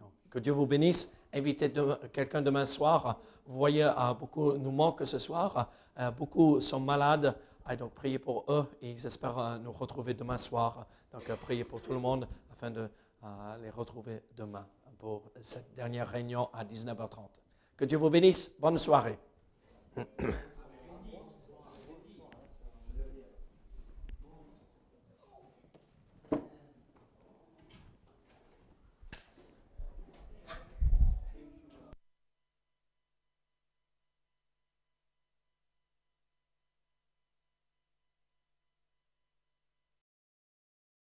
Speaker 2: Donc, que Dieu vous bénisse. Invitez quelqu'un demain soir. Vous voyez, euh, beaucoup nous manquent ce soir. Beaucoup sont malades. Et donc, priez pour eux et ils espèrent euh, nous retrouver demain soir. Donc, euh, priez pour tout le monde afin de euh, les retrouver demain pour cette dernière réunion à 19h30. Que Dieu vous bénisse. Bonne soirée.